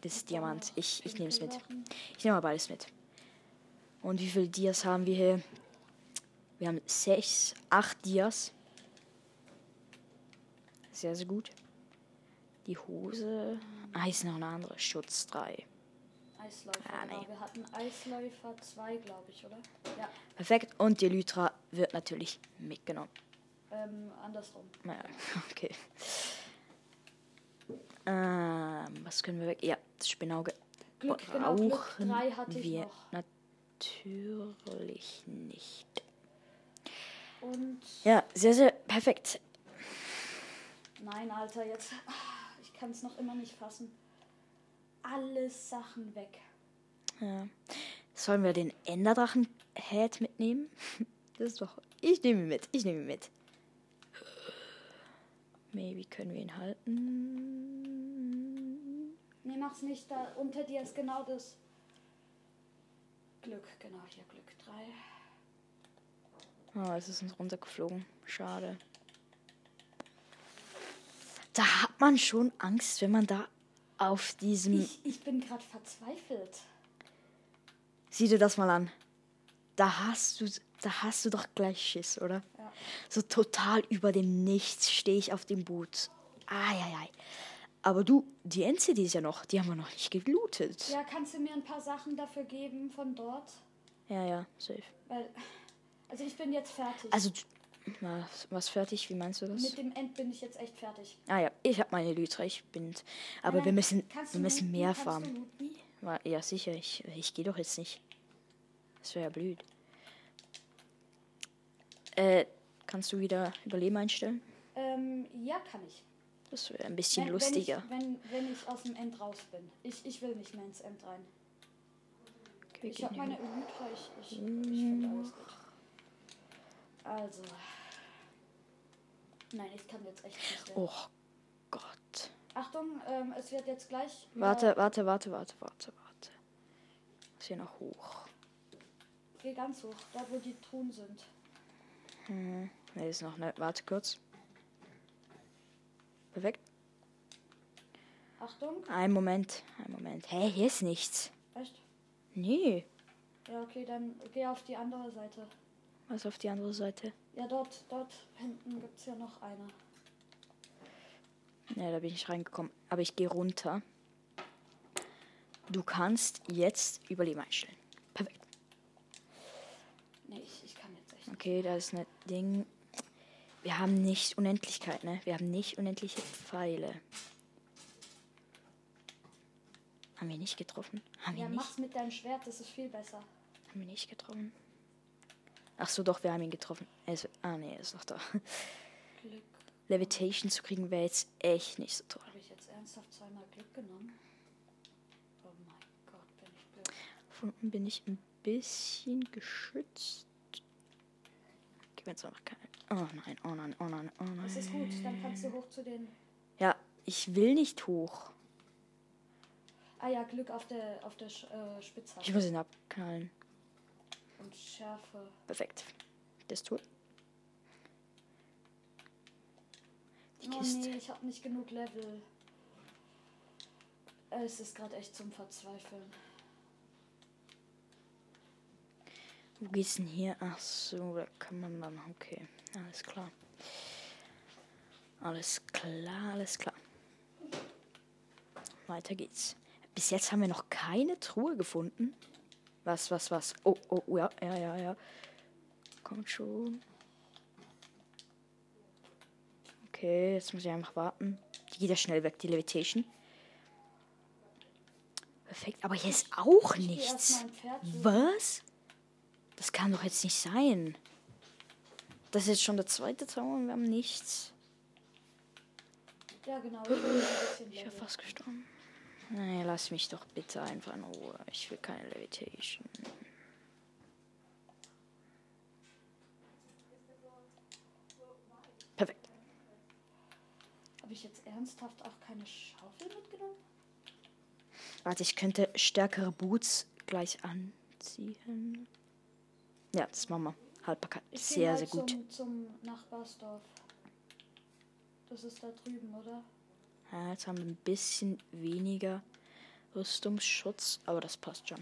[SPEAKER 2] Das ist Diamant. Ich, ich nehme es mit. Ich nehme mal beides mit. Und wie viele Dias haben wir hier? Wir haben 6, 8 Dias. Sehr, sehr gut. Die Hose. Ah, ist noch eine andere. Schutz 3.
[SPEAKER 1] Eisläufer.
[SPEAKER 2] Ah,
[SPEAKER 1] genau.
[SPEAKER 2] nee.
[SPEAKER 1] Wir hatten Eisläufer 2, glaube ich, oder? Ja.
[SPEAKER 2] Perfekt. Und die Lytra wird natürlich mitgenommen.
[SPEAKER 1] Ähm, andersrum.
[SPEAKER 2] Naja, okay. Ähm, was können wir weg? Ja, das Spinnauge.
[SPEAKER 1] Glück, genau, Glück
[SPEAKER 2] brauchen
[SPEAKER 1] 3 hatte ich
[SPEAKER 2] wir
[SPEAKER 1] noch.
[SPEAKER 2] Natürlich nicht.
[SPEAKER 1] Und
[SPEAKER 2] Ja, sehr, sehr perfekt.
[SPEAKER 1] nein, Alter, jetzt. ah, Ich kann es noch immer nicht fassen. Alle Sachen weg.
[SPEAKER 2] Ja. Sollen wir den Enderdrachen-Head mitnehmen? Das ist doch. Ich nehme ihn mit. Ich nehme ihn mit. Maybe können wir ihn halten.
[SPEAKER 1] Nee, mach's nicht. Da unter dir ist genau das. Glück, genau, hier Glück 3.
[SPEAKER 2] Oh, es ist uns runtergeflogen. Schade. Da hat man schon Angst, wenn man da auf diesem.
[SPEAKER 1] Ich, ich bin gerade verzweifelt.
[SPEAKER 2] Sieh dir das mal an. Da hast du, da hast du doch gleich Schiss, oder?
[SPEAKER 1] Ja.
[SPEAKER 2] So total über dem Nichts stehe ich auf dem Boot. Eieiei. Aber du, die NCD ist ja noch, die haben wir noch nicht gelootet.
[SPEAKER 1] Ja, kannst du mir ein paar Sachen dafür geben von dort?
[SPEAKER 2] Ja, ja, safe.
[SPEAKER 1] Weil, also ich bin jetzt fertig.
[SPEAKER 2] Also, du- was, was fertig? Wie meinst du das?
[SPEAKER 1] Mit dem End bin ich jetzt echt fertig.
[SPEAKER 2] Ah ja, ich habe meine Lytra, ich bin. Aber
[SPEAKER 1] Nein,
[SPEAKER 2] wir müssen, wir müssen
[SPEAKER 1] looten?
[SPEAKER 2] mehr farmen. Ja, sicher, ich, ich gehe doch jetzt nicht. Das wäre ja blöd. Äh, kannst du wieder Überleben einstellen?
[SPEAKER 1] Ähm, ja, kann ich.
[SPEAKER 2] Das wäre ein bisschen
[SPEAKER 1] Wenn,
[SPEAKER 2] lustiger.
[SPEAKER 1] Wenn ich, wenn, wenn ich aus dem End raus bin. Ich, ich will nicht mehr ins End rein.
[SPEAKER 2] Okay,
[SPEAKER 1] Ich habe
[SPEAKER 2] nicht
[SPEAKER 1] meine. Elytra, ich, ich, ich finde alles gut. Also. Nein, ich kann jetzt echt nicht.
[SPEAKER 2] Oh Gott.
[SPEAKER 1] Achtung, ähm, es wird jetzt gleich.
[SPEAKER 2] Warte, warte, warte, warte, warte, warte. Ist hier noch hoch.
[SPEAKER 1] Geh ganz hoch, da wo die Truhen sind.
[SPEAKER 2] Hm. Ne, ist noch ne. Warte kurz. Perfekt.
[SPEAKER 1] Achtung,
[SPEAKER 2] Ein Moment, ein Moment. Hä, hier ist nichts.
[SPEAKER 1] echt?
[SPEAKER 2] Nee.
[SPEAKER 1] Ja, okay, dann geh auf die andere Seite.
[SPEAKER 2] Was auf die andere Seite?
[SPEAKER 1] Ja, dort, dort hinten gibt es ja noch eine.
[SPEAKER 2] Ja, da bin ich reingekommen. Aber ich gehe runter. Du kannst jetzt Überleben einstellen. Perfekt.
[SPEAKER 1] Nee, ich, ich kann jetzt echt nicht.
[SPEAKER 2] Okay, da ist ein Ding. Wir haben nicht Unendlichkeit, ne? Wir haben nicht unendliche Pfeile. Haben wir nicht getroffen? Haben wir
[SPEAKER 1] Ja,
[SPEAKER 2] nicht?
[SPEAKER 1] mach's mit deinem Schwert, das ist viel besser.
[SPEAKER 2] Haben wir nicht getroffen? Ach so, doch, wir haben ihn getroffen. Ist, ah, nee, er ist noch da.
[SPEAKER 1] Glück.
[SPEAKER 2] Levitation zu kriegen wäre jetzt echt nicht so toll.
[SPEAKER 1] Habe ich jetzt ernsthaft zweimal Glück genommen? Oh mein Gott, bin ich blöd.
[SPEAKER 2] Von unten bin ich ein bisschen geschützt. Gib mir jetzt einfach keine. Oh nein, oh nein, oh nein, oh nein.
[SPEAKER 1] Das ist gut, dann kannst du hoch zu den.
[SPEAKER 2] Ja, ich will nicht hoch.
[SPEAKER 1] Ah ja, Glück auf der, auf der äh, Spitze.
[SPEAKER 2] Ich muss ihn abknallen.
[SPEAKER 1] Und Schärfe.
[SPEAKER 2] Perfekt. Ist tot. Die
[SPEAKER 1] Oh
[SPEAKER 2] Kiste.
[SPEAKER 1] nee, ich habe nicht genug Level. Es ist gerade echt zum Verzweifeln.
[SPEAKER 2] Wo geht's denn hier? Ach so, da kann man dann. Okay, alles klar. Alles klar, alles klar. Weiter geht's. Bis jetzt haben wir noch keine Truhe gefunden. Was, was, was? Oh, oh, ja, ja, ja, ja. Kommt schon. Okay, jetzt muss ich einfach warten. Die geht ja schnell weg, die Levitation. Perfekt, aber hier ist auch nichts. Was? Das kann doch jetzt nicht sein. Das ist jetzt schon der zweite Tower und wir haben nichts.
[SPEAKER 1] Ja, genau. Ich
[SPEAKER 2] Ich wäre fast gestorben. Nee, lass mich doch bitte einfach in Ruhe. Ich will keine Levitation. Perfekt.
[SPEAKER 1] Habe ich jetzt ernsthaft auch keine Schaufel mitgenommen?
[SPEAKER 2] Warte, ich könnte stärkere Boots gleich anziehen. Ja, das machen wir. Haltbarkeit.
[SPEAKER 1] Ich
[SPEAKER 2] Sehr, sehr gut.
[SPEAKER 1] Zum, zum Nachbarsdorf. Das ist da drüben, oder?
[SPEAKER 2] Ja, jetzt haben wir ein bisschen weniger Rüstungsschutz, aber das passt schon.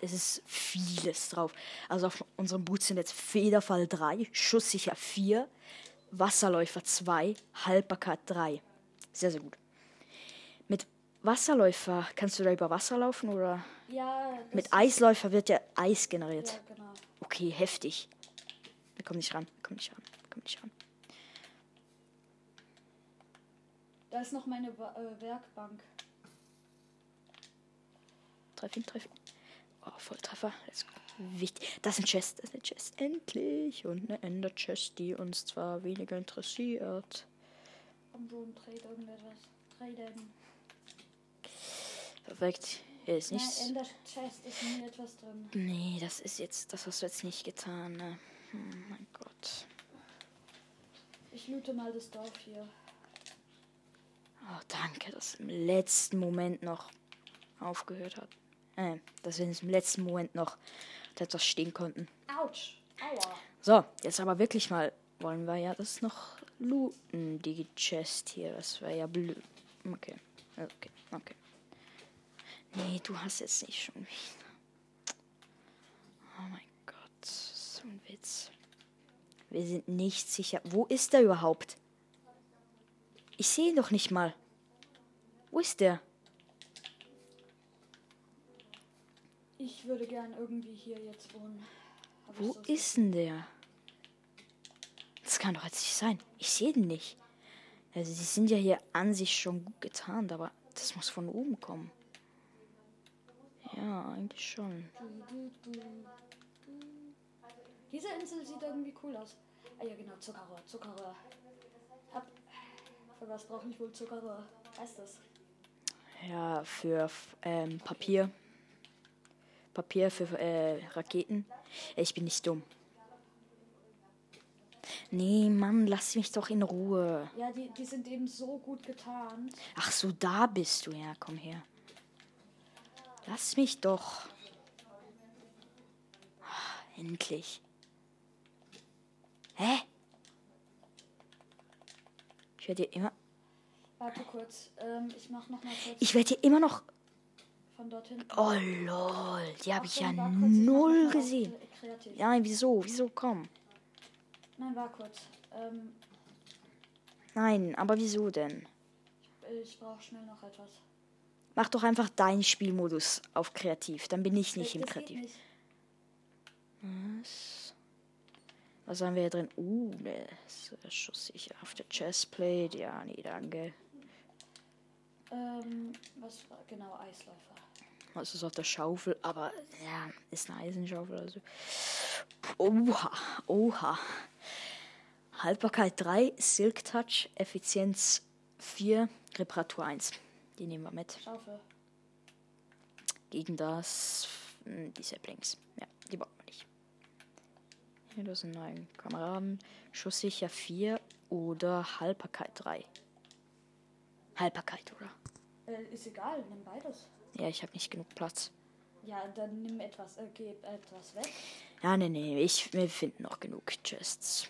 [SPEAKER 2] Es ist vieles drauf. Also auf unserem Boot sind jetzt Federfall 3, Schusssicher 4, Wasserläufer 2, Haltbarkeit 3. Sehr, sehr gut. Mit Wasserläufer kannst du da über Wasser laufen oder
[SPEAKER 1] Ja.
[SPEAKER 2] mit Eisläufer wird ja Eis generiert.
[SPEAKER 1] Ja, genau.
[SPEAKER 2] Okay, heftig. Wir kommen nicht ran, wir kommen nicht ran, wir kommen nicht ran.
[SPEAKER 1] Da ist noch meine Wa- äh, Werkbank.
[SPEAKER 2] Treff ihn, treff ihn. Oh, Volltreffer. Let's go. Wichtig. Das ist ein Chest, das ist ein Chest. Endlich. Und eine Ender Chest, die uns zwar weniger interessiert.
[SPEAKER 1] Komm schon, trade irgendetwas. Traden.
[SPEAKER 2] Perfekt. Hier ist nichts.
[SPEAKER 1] in der Chest ist nie etwas drin.
[SPEAKER 2] Nee, das ist jetzt, das hast du jetzt nicht getan. Ne? Hm, mein Gott.
[SPEAKER 1] Ich loote mal das Dorf hier.
[SPEAKER 2] Oh, danke, dass im letzten Moment noch aufgehört hat. Äh, dass wir im letzten Moment noch etwas stehen konnten.
[SPEAKER 1] Autsch! Aua!
[SPEAKER 2] So, jetzt aber wirklich mal wollen wir ja das noch looten, die Chest hier. Das wäre ja blöd. Okay, okay, okay. Nee, du hast jetzt nicht schon wieder. Oh mein Gott, so ein Witz. Wir sind nicht sicher. Wo ist der überhaupt? Ich sehe ihn doch nicht mal. Wo ist der?
[SPEAKER 1] Ich würde gern irgendwie hier jetzt wohnen. Ich
[SPEAKER 2] Wo ist denn der? Das kann doch jetzt nicht sein. Ich sehe den nicht. Also, die sind ja hier an sich schon gut getarnt, aber das muss von oben kommen. Ja, eigentlich schon.
[SPEAKER 1] Diese Insel sieht irgendwie cool aus. Ah ja, genau, Zuckerrohr, Zuckerrohr. Hab, für was brauche ich wohl Zuckerrohr? Weißt das?
[SPEAKER 2] Ja, für ähm, Papier. Papier für äh, Raketen. Ich bin nicht dumm. Nee, Mann, lass mich doch in Ruhe.
[SPEAKER 1] Ja, die, die sind eben so gut getarnt.
[SPEAKER 2] Ach so, da bist du. Ja, komm her. Lass mich doch. Ah, Endlich. Hä? Ich werde dir immer.
[SPEAKER 1] Warte kurz, ähm, ich mach noch mal kurz
[SPEAKER 2] Ich werde dir immer noch.
[SPEAKER 1] von dort hinten.
[SPEAKER 2] Oh lol, die habe ich ja
[SPEAKER 1] ich
[SPEAKER 2] null gesehen.
[SPEAKER 1] kre- Kreativ.
[SPEAKER 2] Ja, wieso? Wieso? Komm.
[SPEAKER 1] Nein, war kurz. Ähm,
[SPEAKER 2] Nein, aber wieso denn?
[SPEAKER 1] ich brauche schnell noch etwas.
[SPEAKER 2] Mach doch einfach deinen Spielmodus auf kreativ. Dann bin ich nicht
[SPEAKER 1] Äh,
[SPEAKER 2] im
[SPEAKER 1] das geht
[SPEAKER 2] kreativ.
[SPEAKER 1] nicht.
[SPEAKER 2] Was haben wir hier drin? Uh, ne, schusssicher auf der Chestplate. Ja, nee, danke.
[SPEAKER 1] Ähm, was war genau Eisläufer?
[SPEAKER 2] Was ist auf der Schaufel? Aber ja, ist eine Eisenschaufel. Also. Oha, oha. Haltbarkeit 3, Silk Touch, Effizienz 4, Reparatur 1. Die nehmen wir mit.
[SPEAKER 1] Schaufel.
[SPEAKER 2] Gegen das, hm, die Saplings. Ja, die brauchen wir nicht. Hier, das sind neue Kameraden. Schusssicher 4 oder Haltbarkeit 3. Haltbarkeit, oder?
[SPEAKER 1] Äh, ist egal, nimm beides.
[SPEAKER 2] Ja, ich habe nicht genug Platz.
[SPEAKER 1] Ja, dann nimm etwas, äh, gib etwas weg.
[SPEAKER 2] Ja, nee, nee, ich, wir finden noch genug Chests.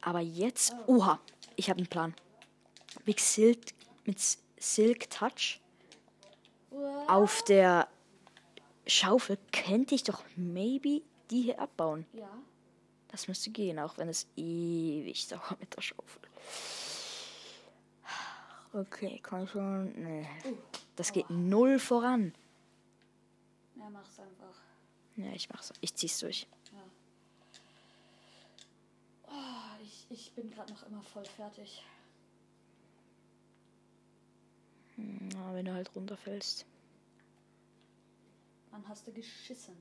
[SPEAKER 2] Aber jetzt, oha, ich habe einen Plan. Mit Silk, mit Silk Touch
[SPEAKER 1] Uah.
[SPEAKER 2] auf der Schaufel könnte ich doch maybe die hier abbauen.
[SPEAKER 1] Ja.
[SPEAKER 2] Das müsste gehen, auch wenn es ewig dauert mit der Schaufel. Okay, kann ich schon. Nee. Das geht null voran.
[SPEAKER 1] Ja, mach's einfach.
[SPEAKER 2] Ja, ich mach's. Ich zieh's durch.
[SPEAKER 1] Oh, ich, ich bin gerade noch immer voll fertig.
[SPEAKER 2] Ja, wenn du halt runterfällst.
[SPEAKER 1] Wann hast du geschissen?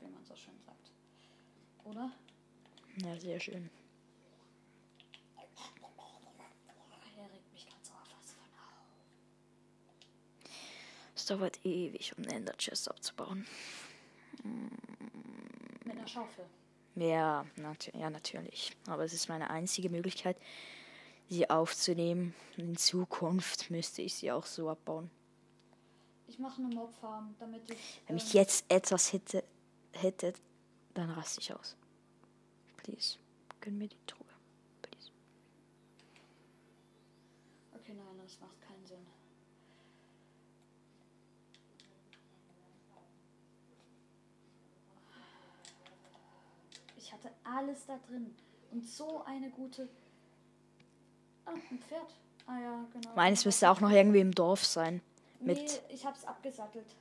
[SPEAKER 1] Wie man so schön sagt. Oder?
[SPEAKER 2] Ja, sehr schön.
[SPEAKER 1] Er regt mich ganz auf was von auf.
[SPEAKER 2] Es dauert ewig, um eine Ender Chest abzubauen.
[SPEAKER 1] Mit einer Schaufel.
[SPEAKER 2] Ja, nat ja, natürlich. Aber es ist meine einzige Möglichkeit, sie aufzunehmen. In Zukunft müsste ich sie auch so abbauen.
[SPEAKER 1] Ich mache eine Mobfarm, damit ich.
[SPEAKER 2] Wenn
[SPEAKER 1] ähm,
[SPEAKER 2] ich jetzt etwas hätte, hätte dann raste ich aus. Please, gönn mir die Truhe. Please.
[SPEAKER 1] Okay, nein, das macht keinen Sinn. Ich hatte alles da drin. Und so eine gute. Ah, ein Pferd. Ah ja, genau.
[SPEAKER 2] Meines müsste auch noch irgendwie im Dorf sein. Mit.
[SPEAKER 1] Nee, ich hab's abgesattelt.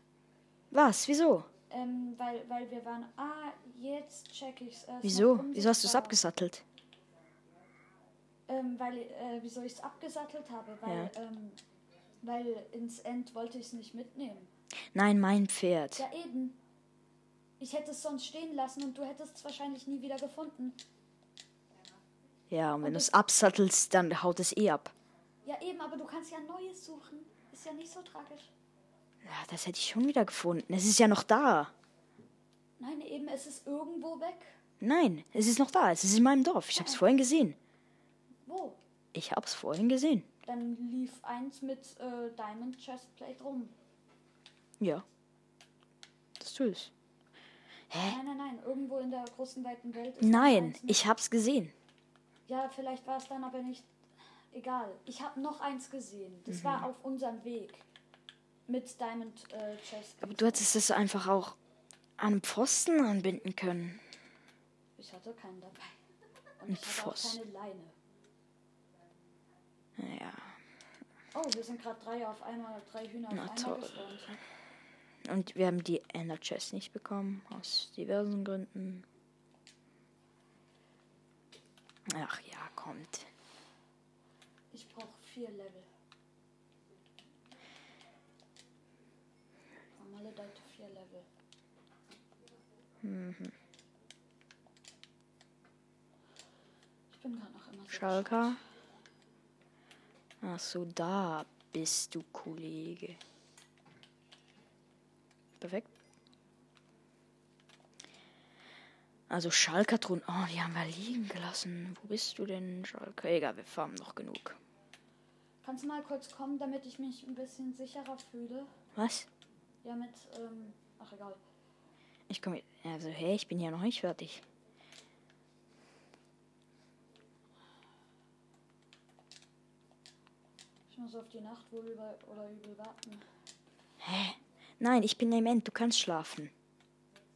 [SPEAKER 2] Was? Wieso?
[SPEAKER 1] Ähm, weil, weil wir waren. Ah, jetzt check ich's. Äh,
[SPEAKER 2] Wieso? Wieso hast du es abgesattelt?
[SPEAKER 1] Ähm, weil, äh, wieso ich es abgesattelt habe? Weil, ähm, weil ins End wollte ich es nicht mitnehmen.
[SPEAKER 2] Nein, mein Pferd.
[SPEAKER 1] Ja, eben. Ich hätte es sonst stehen lassen und du hättest es wahrscheinlich nie wieder gefunden.
[SPEAKER 2] Ja, und wenn du es absattelst, dann haut es eh ab.
[SPEAKER 1] Ja, eben, aber du kannst ja ein neues suchen. Ist ja nicht so tragisch.
[SPEAKER 2] Ja, das hätte ich schon wieder gefunden. Es ist ja noch da.
[SPEAKER 1] Nein, eben, es ist irgendwo weg.
[SPEAKER 2] Nein, es ist noch da. Es ist in meinem Dorf. Ich habe es vorhin gesehen.
[SPEAKER 1] Wo?
[SPEAKER 2] Ich habe es vorhin gesehen.
[SPEAKER 1] Dann lief eins mit äh, Diamond Chestplate rum.
[SPEAKER 2] Ja. Das tut es.
[SPEAKER 1] Nein, nein, nein, irgendwo in der großen, weiten Welt. Ist
[SPEAKER 2] Nein, ich hab's gesehen.
[SPEAKER 1] Ja, vielleicht war es dann aber nicht. Egal. Ich habe noch eins gesehen. Das
[SPEAKER 2] Mhm.
[SPEAKER 1] war auf unserem Weg. Mit Diamond äh, Chest.
[SPEAKER 2] Aber du hättest es einfach auch an Pfosten anbinden können.
[SPEAKER 1] Ich hatte keinen dabei. Und ich habe auch
[SPEAKER 2] Pfosten.
[SPEAKER 1] keine Leine.
[SPEAKER 2] Ja.
[SPEAKER 1] Oh, wir sind gerade drei auf einmal, drei Hühner
[SPEAKER 2] Na
[SPEAKER 1] auf einmal
[SPEAKER 2] toll.
[SPEAKER 1] gespawnt.
[SPEAKER 2] Und wir haben die Ender Chest nicht bekommen, aus diversen Gründen. Ach ja, kommt.
[SPEAKER 1] Ich brauche vier Level. Seite vier Level. Ich bin gerade noch immer so.
[SPEAKER 2] Schalker. Ach so, da bist du, Kollege. Perfekt. Also Schalkatron. Oh, die haben wir liegen gelassen. Wo bist du denn, Schalker? Egal, wir farmen noch genug.
[SPEAKER 1] Kannst du mal kurz kommen, damit ich mich ein bisschen sicherer fühle?
[SPEAKER 2] Was?
[SPEAKER 1] Ja, mit, ähm, ach egal.
[SPEAKER 2] Ich komme. Also, hey, ich bin ja noch nicht fertig.
[SPEAKER 1] Ich muss auf die Nacht wohl über oder übel warten.
[SPEAKER 2] Hä? Nein, ich bin im End. Du kannst schlafen.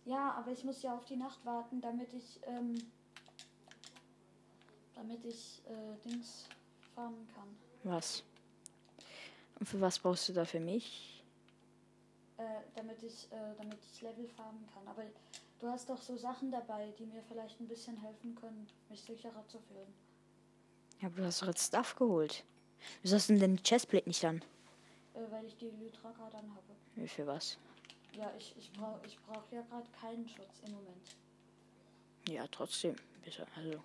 [SPEAKER 1] Ja, aber ich muss ja auf die Nacht warten, damit ich, ähm, damit ich, äh, Dings farmen kann.
[SPEAKER 2] Was? Und für was brauchst du da für mich?
[SPEAKER 1] Äh, damit ich, äh, damit ich Level farmen kann. Aber du hast doch so Sachen dabei, die mir vielleicht ein bisschen helfen können, mich sicherer zu fühlen.
[SPEAKER 2] Ja, aber du hast doch jetzt Stuff geholt. Wieso hast du denn die Chestplate nicht an?
[SPEAKER 1] Äh, weil ich die Lytraka dann habe.
[SPEAKER 2] Wie Für was?
[SPEAKER 1] Ja, ich, ich brauche ich brauch ja gerade keinen Schutz im Moment.
[SPEAKER 2] Ja, trotzdem. Bitte, also.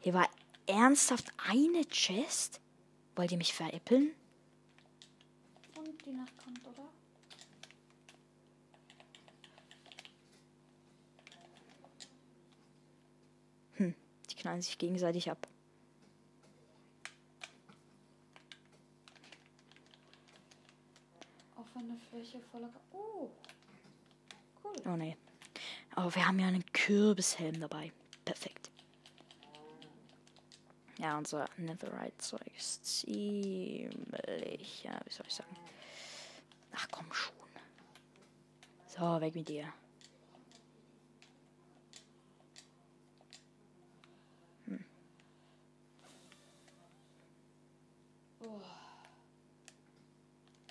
[SPEAKER 2] Hier war ernsthaft eine Chest? Wollt ihr mich veräppeln?
[SPEAKER 1] Die Nacht kommt, oder?
[SPEAKER 2] Die knallen sich gegenseitig ab.
[SPEAKER 1] Auf eine Fläche voller... Ka- Oh! Cool.
[SPEAKER 2] Oh nee. Aber wir haben ja einen Kürbishelm dabei. Perfekt. Ja, unser Netherite-Zeug ist ziemlich. Ja, wie soll ich sagen? Ach komm schon. So, weg mit dir.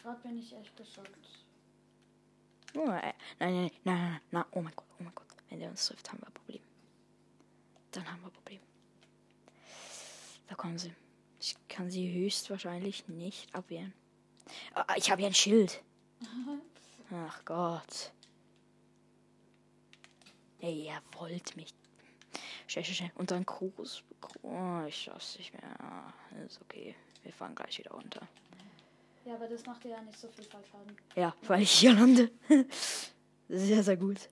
[SPEAKER 1] Gerade bin ich echt geschockt.
[SPEAKER 2] Oh, äh, nein, nein, nein, nein, nein, nein, oh mein Gott, oh mein Gott. Wenn der uns trifft, haben wir ein Problem. Dann haben wir ein Problem. Da kommen sie. Ich kann sie höchstwahrscheinlich nicht abwehren. Ah, ich habe ja ein Schild. Ach Gott. Ey, er wollte mich. Schnell, schnell, schnell. Und dann groß. Oh, ich schaff's nicht mehr. Ist okay. Wir fahren gleich wieder runter.
[SPEAKER 1] Ja, aber das macht dir ja nicht so viel Fallschaden.
[SPEAKER 2] Ja, weil ich hier lande. sehr, sehr gut.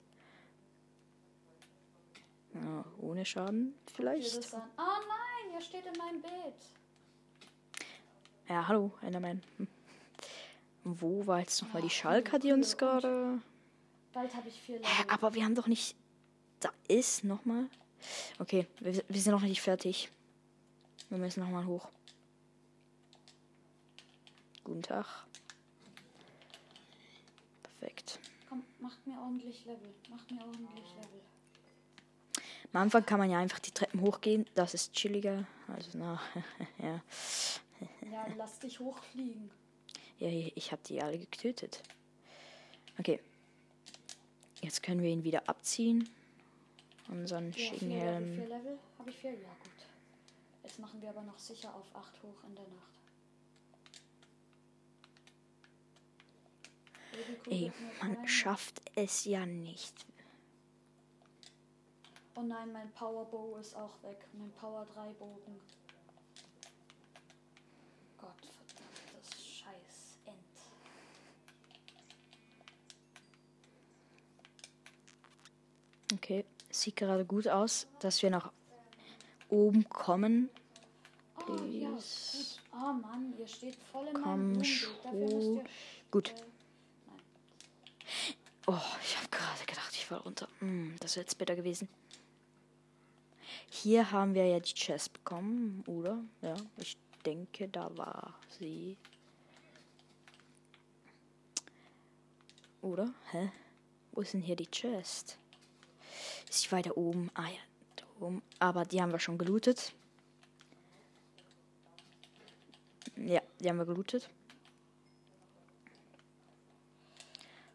[SPEAKER 2] Ja, ohne Schaden vielleicht.
[SPEAKER 1] das. Ah nein, ihr steht in meinem Beet.
[SPEAKER 2] Ja, hallo, Enderman. Hm. Wo war jetzt nochmal die Schalker, die uns gerade...
[SPEAKER 1] Bald habe ich vier.
[SPEAKER 2] Hä, aber wir haben doch nicht... Da ist nochmal... Okay, wir, wir sind noch nicht fertig. Wir müssen nochmal hoch. Guten Tag. Perfekt.
[SPEAKER 1] Komm, macht mir ordentlich Level. Macht mir ordentlich Level.
[SPEAKER 2] Am Anfang kann man ja einfach die Treppen hochgehen. Das ist chilliger. Also, na, ja.
[SPEAKER 1] Ja, lass dich hochfliegen.
[SPEAKER 2] Ja, ich habe die alle getötet. Okay. Jetzt können wir ihn wieder abziehen. Unseren
[SPEAKER 1] Ja,
[SPEAKER 2] schicken
[SPEAKER 1] Level,
[SPEAKER 2] Helm.
[SPEAKER 1] vier Level. Habe ich vier? Ja, gut. Jetzt machen wir aber noch sicher auf 8 hoch in der Nacht.
[SPEAKER 2] Ey, man schafft es ja nicht.
[SPEAKER 1] Oh nein, mein Powerbow ist auch weg. Mein Power 3 Bogen. Gott, verdammtes Scheiß End.
[SPEAKER 2] Okay, sieht gerade gut aus, dass wir nach oben kommen.
[SPEAKER 1] Oh ja, gut.
[SPEAKER 2] Please.
[SPEAKER 1] Oh Mann, ihr steht voll in meinem
[SPEAKER 2] Komm schon. Gut.
[SPEAKER 1] Äh, nein.
[SPEAKER 2] Oh, ich habe gerade gedacht, ich fall runter. Hm, das wäre jetzt besser gewesen. Hier haben wir ja die Chest bekommen, oder? Ja, ich denke, da war sie. Oder? Hä? Wo ist denn hier die Chest? Ist die weiter oben? Ah ja, da oben. Aber die haben wir schon gelootet. Ja, die haben wir gelootet.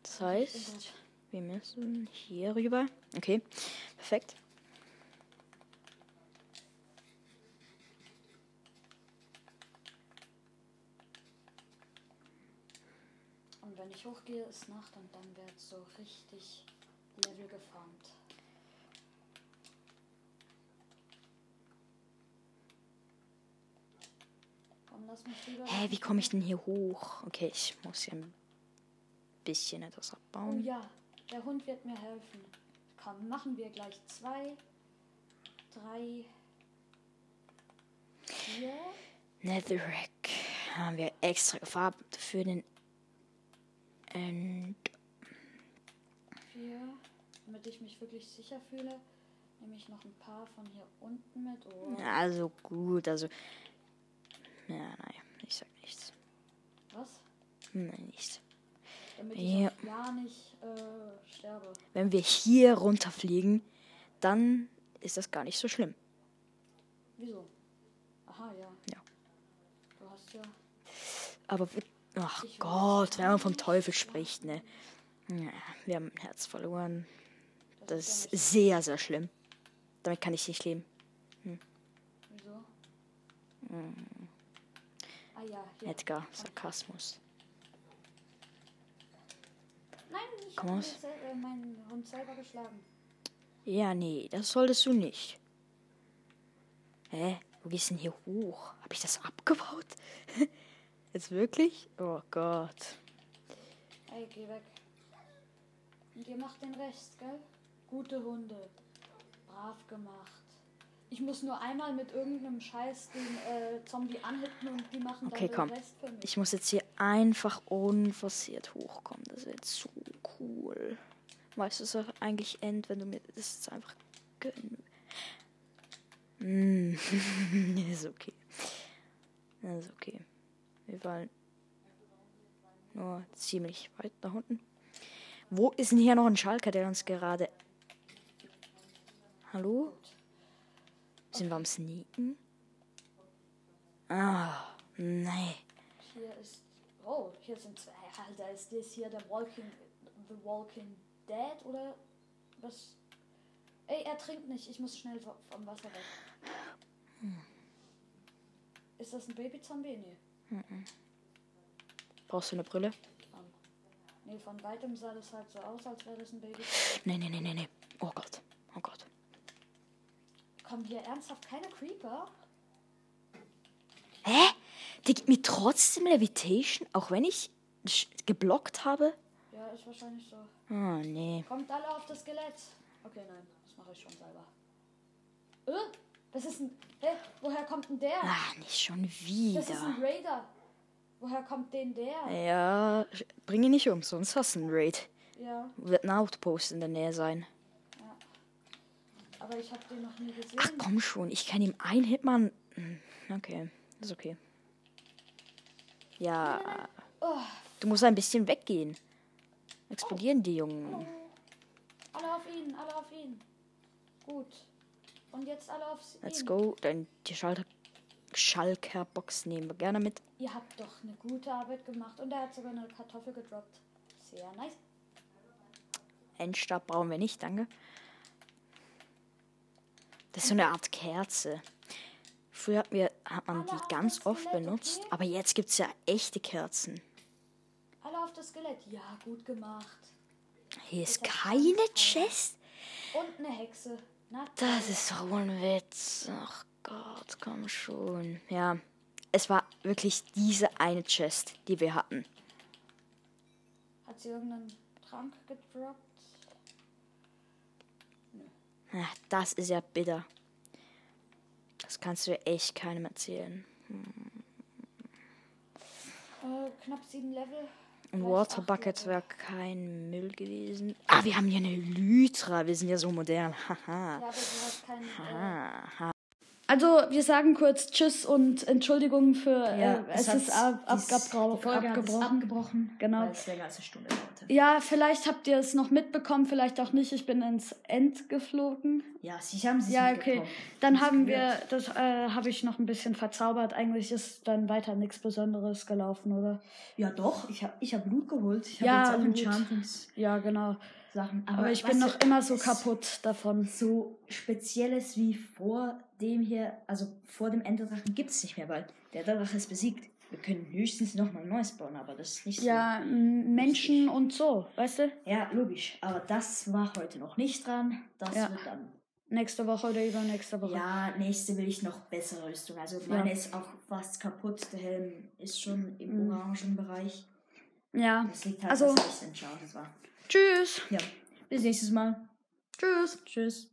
[SPEAKER 2] Das heißt, wir müssen hier rüber. Okay, perfekt.
[SPEAKER 1] Und wenn ich hochgehe, ist Nacht und dann wird so richtig Level gefarmt. Komm, lass mich lieber.
[SPEAKER 2] Hä, wie komme ich denn hier hoch? Okay, ich muss hier ein bisschen etwas
[SPEAKER 1] Oh
[SPEAKER 2] abbauen.
[SPEAKER 1] ja, der Hund wird mir helfen. Komm, machen wir gleich zwei, drei, vier.
[SPEAKER 2] Netherrack haben wir extra gefarbt für den End.
[SPEAKER 1] Vier. Damit ich mich wirklich sicher fühle, nehme ich noch ein paar von hier unten mit. Oh,
[SPEAKER 2] Also gut, also. Ja, nein, ich sag nichts.
[SPEAKER 1] was?
[SPEAKER 2] Nein, nichts.
[SPEAKER 1] Damit
[SPEAKER 2] Ja.
[SPEAKER 1] ich ja nicht äh, sterbe.
[SPEAKER 2] Wenn wir hier runterfliegen, dann ist das gar nicht so schlimm.
[SPEAKER 1] Wieso? Aha, ja.
[SPEAKER 2] Ja.
[SPEAKER 1] Du hast ja.
[SPEAKER 2] Aber, ach
[SPEAKER 1] Ich
[SPEAKER 2] Gott, wenn man vom. Teufel spricht, ne? Ja, wir haben ein Herz verloren.
[SPEAKER 1] Das,
[SPEAKER 2] Das
[SPEAKER 1] ist
[SPEAKER 2] sehr, sehr schlimm. Damit kann ich nicht leben.
[SPEAKER 1] nicht. Wieso? Ah ja, hier.
[SPEAKER 2] Edgar, Sarkasmus.
[SPEAKER 1] Nein, ich
[SPEAKER 2] Komm aus.
[SPEAKER 1] äh, meinen Hund selber geschlagen.
[SPEAKER 2] Ja, nee, das solltest du nicht. Hä? Wo gehst du denn hier hoch? Hab ich das abgebaut? Jetzt wirklich? Oh Gott.
[SPEAKER 1] Ey, geh weg. Und ihr macht den Rest, gell? Gute Hunde. Brav gemacht. Ich muss nur einmal mit irgendeinem Scheiß den äh, Zombie anhitten und die machen
[SPEAKER 2] Okay,
[SPEAKER 1] dann
[SPEAKER 2] komm.
[SPEAKER 1] den Rest für mich.
[SPEAKER 2] Ich muss jetzt hier einfach unversiert hochkommen. Das wird so cool. Weißt du, es auch eigentlich end, wenn du mir das jetzt einfach gönnen. Mm. ist okay. Das ist okay. Wir wollen nur ziemlich weit nach unten. Wo ist denn hier noch ein Schalker, der uns gerade. Hallo? Sind wir am Sneaken? Ah, nee.
[SPEAKER 1] Hier ist. Oh, hier sind zwei. Alter, ist das hier der Walking. The Walking Dead oder was? Ey, er trinkt nicht. Ich muss schnell vo- vom Wasser weg. Ist das ein Baby-Zombie? Nee.
[SPEAKER 2] Brauchst du eine Brille?
[SPEAKER 1] Ähm, nee, von weitem sah das halt so aus, als wäre das ein Baby.
[SPEAKER 2] Nee, nee, nee, nee, nee. Oh Gott. Oh Gott.
[SPEAKER 1] Kommen hier ernsthaft keine Creeper?
[SPEAKER 2] Hä? Der gibt mir trotzdem Levitation, auch wenn ich geblockt habe?
[SPEAKER 1] Ja, ist wahrscheinlich so.
[SPEAKER 2] Oh, nee.
[SPEAKER 1] Kommt alle auf das Skelett. Okay, nein, das mache ich schon selber. Äh, das ist ein. Hä? Woher kommt denn der?
[SPEAKER 2] Ah, nicht schon
[SPEAKER 1] Das ist
[SPEAKER 2] wieder.
[SPEAKER 1] ein Raider. Woher kommt denn der?
[SPEAKER 2] Ja, bring ihn nicht um, sonst hast du einen Raid.
[SPEAKER 1] Ja,
[SPEAKER 2] Wird ein Outpost in der Nähe sein.
[SPEAKER 1] Aber ich habe den noch nie gesehen.
[SPEAKER 2] Ach komm schon, ich kann ihm ein Hitman. Hm, Okay, ist okay. Ja,
[SPEAKER 1] Oh,
[SPEAKER 2] du musst ein bisschen weggehen. Explodieren die Jungen.
[SPEAKER 1] alle auf ihn, alle auf ihn. Gut. Und jetzt alle auf ihn.
[SPEAKER 2] Let's go. Dann die Schalter Schalker-Box nehmen wir gerne mit.
[SPEAKER 1] Ihr habt doch eine gute Arbeit gemacht und er hat sogar eine Kartoffel gedroppt. Sehr nice.
[SPEAKER 2] Endstab brauchen wir nicht, danke. Das ist so eine Art Kerze. Früher hat, wir, hat man die
[SPEAKER 1] Alle
[SPEAKER 2] ganz oft
[SPEAKER 1] Skelett,
[SPEAKER 2] benutzt,
[SPEAKER 1] okay?
[SPEAKER 2] aber jetzt gibt es ja echte Kerzen.
[SPEAKER 1] Alle auf das Skelett. Ja, gut gemacht.
[SPEAKER 2] Hier ist keine. Chest.
[SPEAKER 1] Und eine Hexe. Na,
[SPEAKER 2] Das ist doch wohl ein Witz. Ach Gott, komm schon. Ja, es war wirklich diese eine Chest, die wir hatten.
[SPEAKER 1] Hat sie irgendeinen Trank gedroppt?
[SPEAKER 2] Ach, das ist ja bitter. Das kannst du ja echt keinem erzählen.
[SPEAKER 1] Äh, knapp sieben Level.
[SPEAKER 2] Ein Water Bucket wäre kein Müll gewesen. Ah, wir haben hier eine Lytra. Wir sind ja so modern. Haha.
[SPEAKER 1] Ja, aber du hast keinen.
[SPEAKER 2] Haha.
[SPEAKER 1] Also, wir sagen kurz Tschüss und Entschuldigung für.
[SPEAKER 2] Ja,
[SPEAKER 1] äh, es
[SPEAKER 2] hat-
[SPEAKER 1] ist ab,
[SPEAKER 2] es
[SPEAKER 1] abgebrochen.
[SPEAKER 2] abgebrochen,
[SPEAKER 1] Genau.
[SPEAKER 2] weil es länger als eine Stunde dauerte.
[SPEAKER 1] Ja, vielleicht habt ihr es noch mitbekommen, vielleicht auch nicht. Ich bin ins End geflogen.
[SPEAKER 2] Ja, Sie haben sie
[SPEAKER 1] Ja, okay. Dann haben wir, das äh, habe ich noch ein bisschen verzaubert. Eigentlich ist dann weiter nichts Besonderes gelaufen, oder?
[SPEAKER 2] Ja, doch. Ich habe ich hab Blut geholt. Ich habe
[SPEAKER 1] Ja,
[SPEAKER 2] jetzt auch. Enchantings-Sachen.
[SPEAKER 1] Ja, genau.
[SPEAKER 2] Aber,
[SPEAKER 1] Aber ich bin noch immer so kaputt davon.
[SPEAKER 2] So Spezielles wie vor dem hier, also vor dem Enderdrachen gibt es nicht mehr, weil der Enderdrache ist besiegt. Wir können höchstens nochmal ein neues bauen, aber das ist nicht so.
[SPEAKER 1] Ja, Menschen und so, weißt du?
[SPEAKER 2] Ja, logisch. Aber das war heute noch nicht dran. Das
[SPEAKER 1] Ja.
[SPEAKER 2] wird dann.
[SPEAKER 1] Nächste Woche oder übernächste Woche.
[SPEAKER 2] Ja, nächste will ich noch bessere Rüstung. Also meine ist auch fast kaputt. Der Helm ist schon im
[SPEAKER 1] Mhm.
[SPEAKER 2] orangen Bereich.
[SPEAKER 1] ja.
[SPEAKER 2] Das liegt halt,
[SPEAKER 1] Also-
[SPEAKER 2] dass enchanted war.
[SPEAKER 1] Tschüss.
[SPEAKER 2] Ja. Bis nächstes Mal.
[SPEAKER 1] Tschüss.
[SPEAKER 2] Tschüss.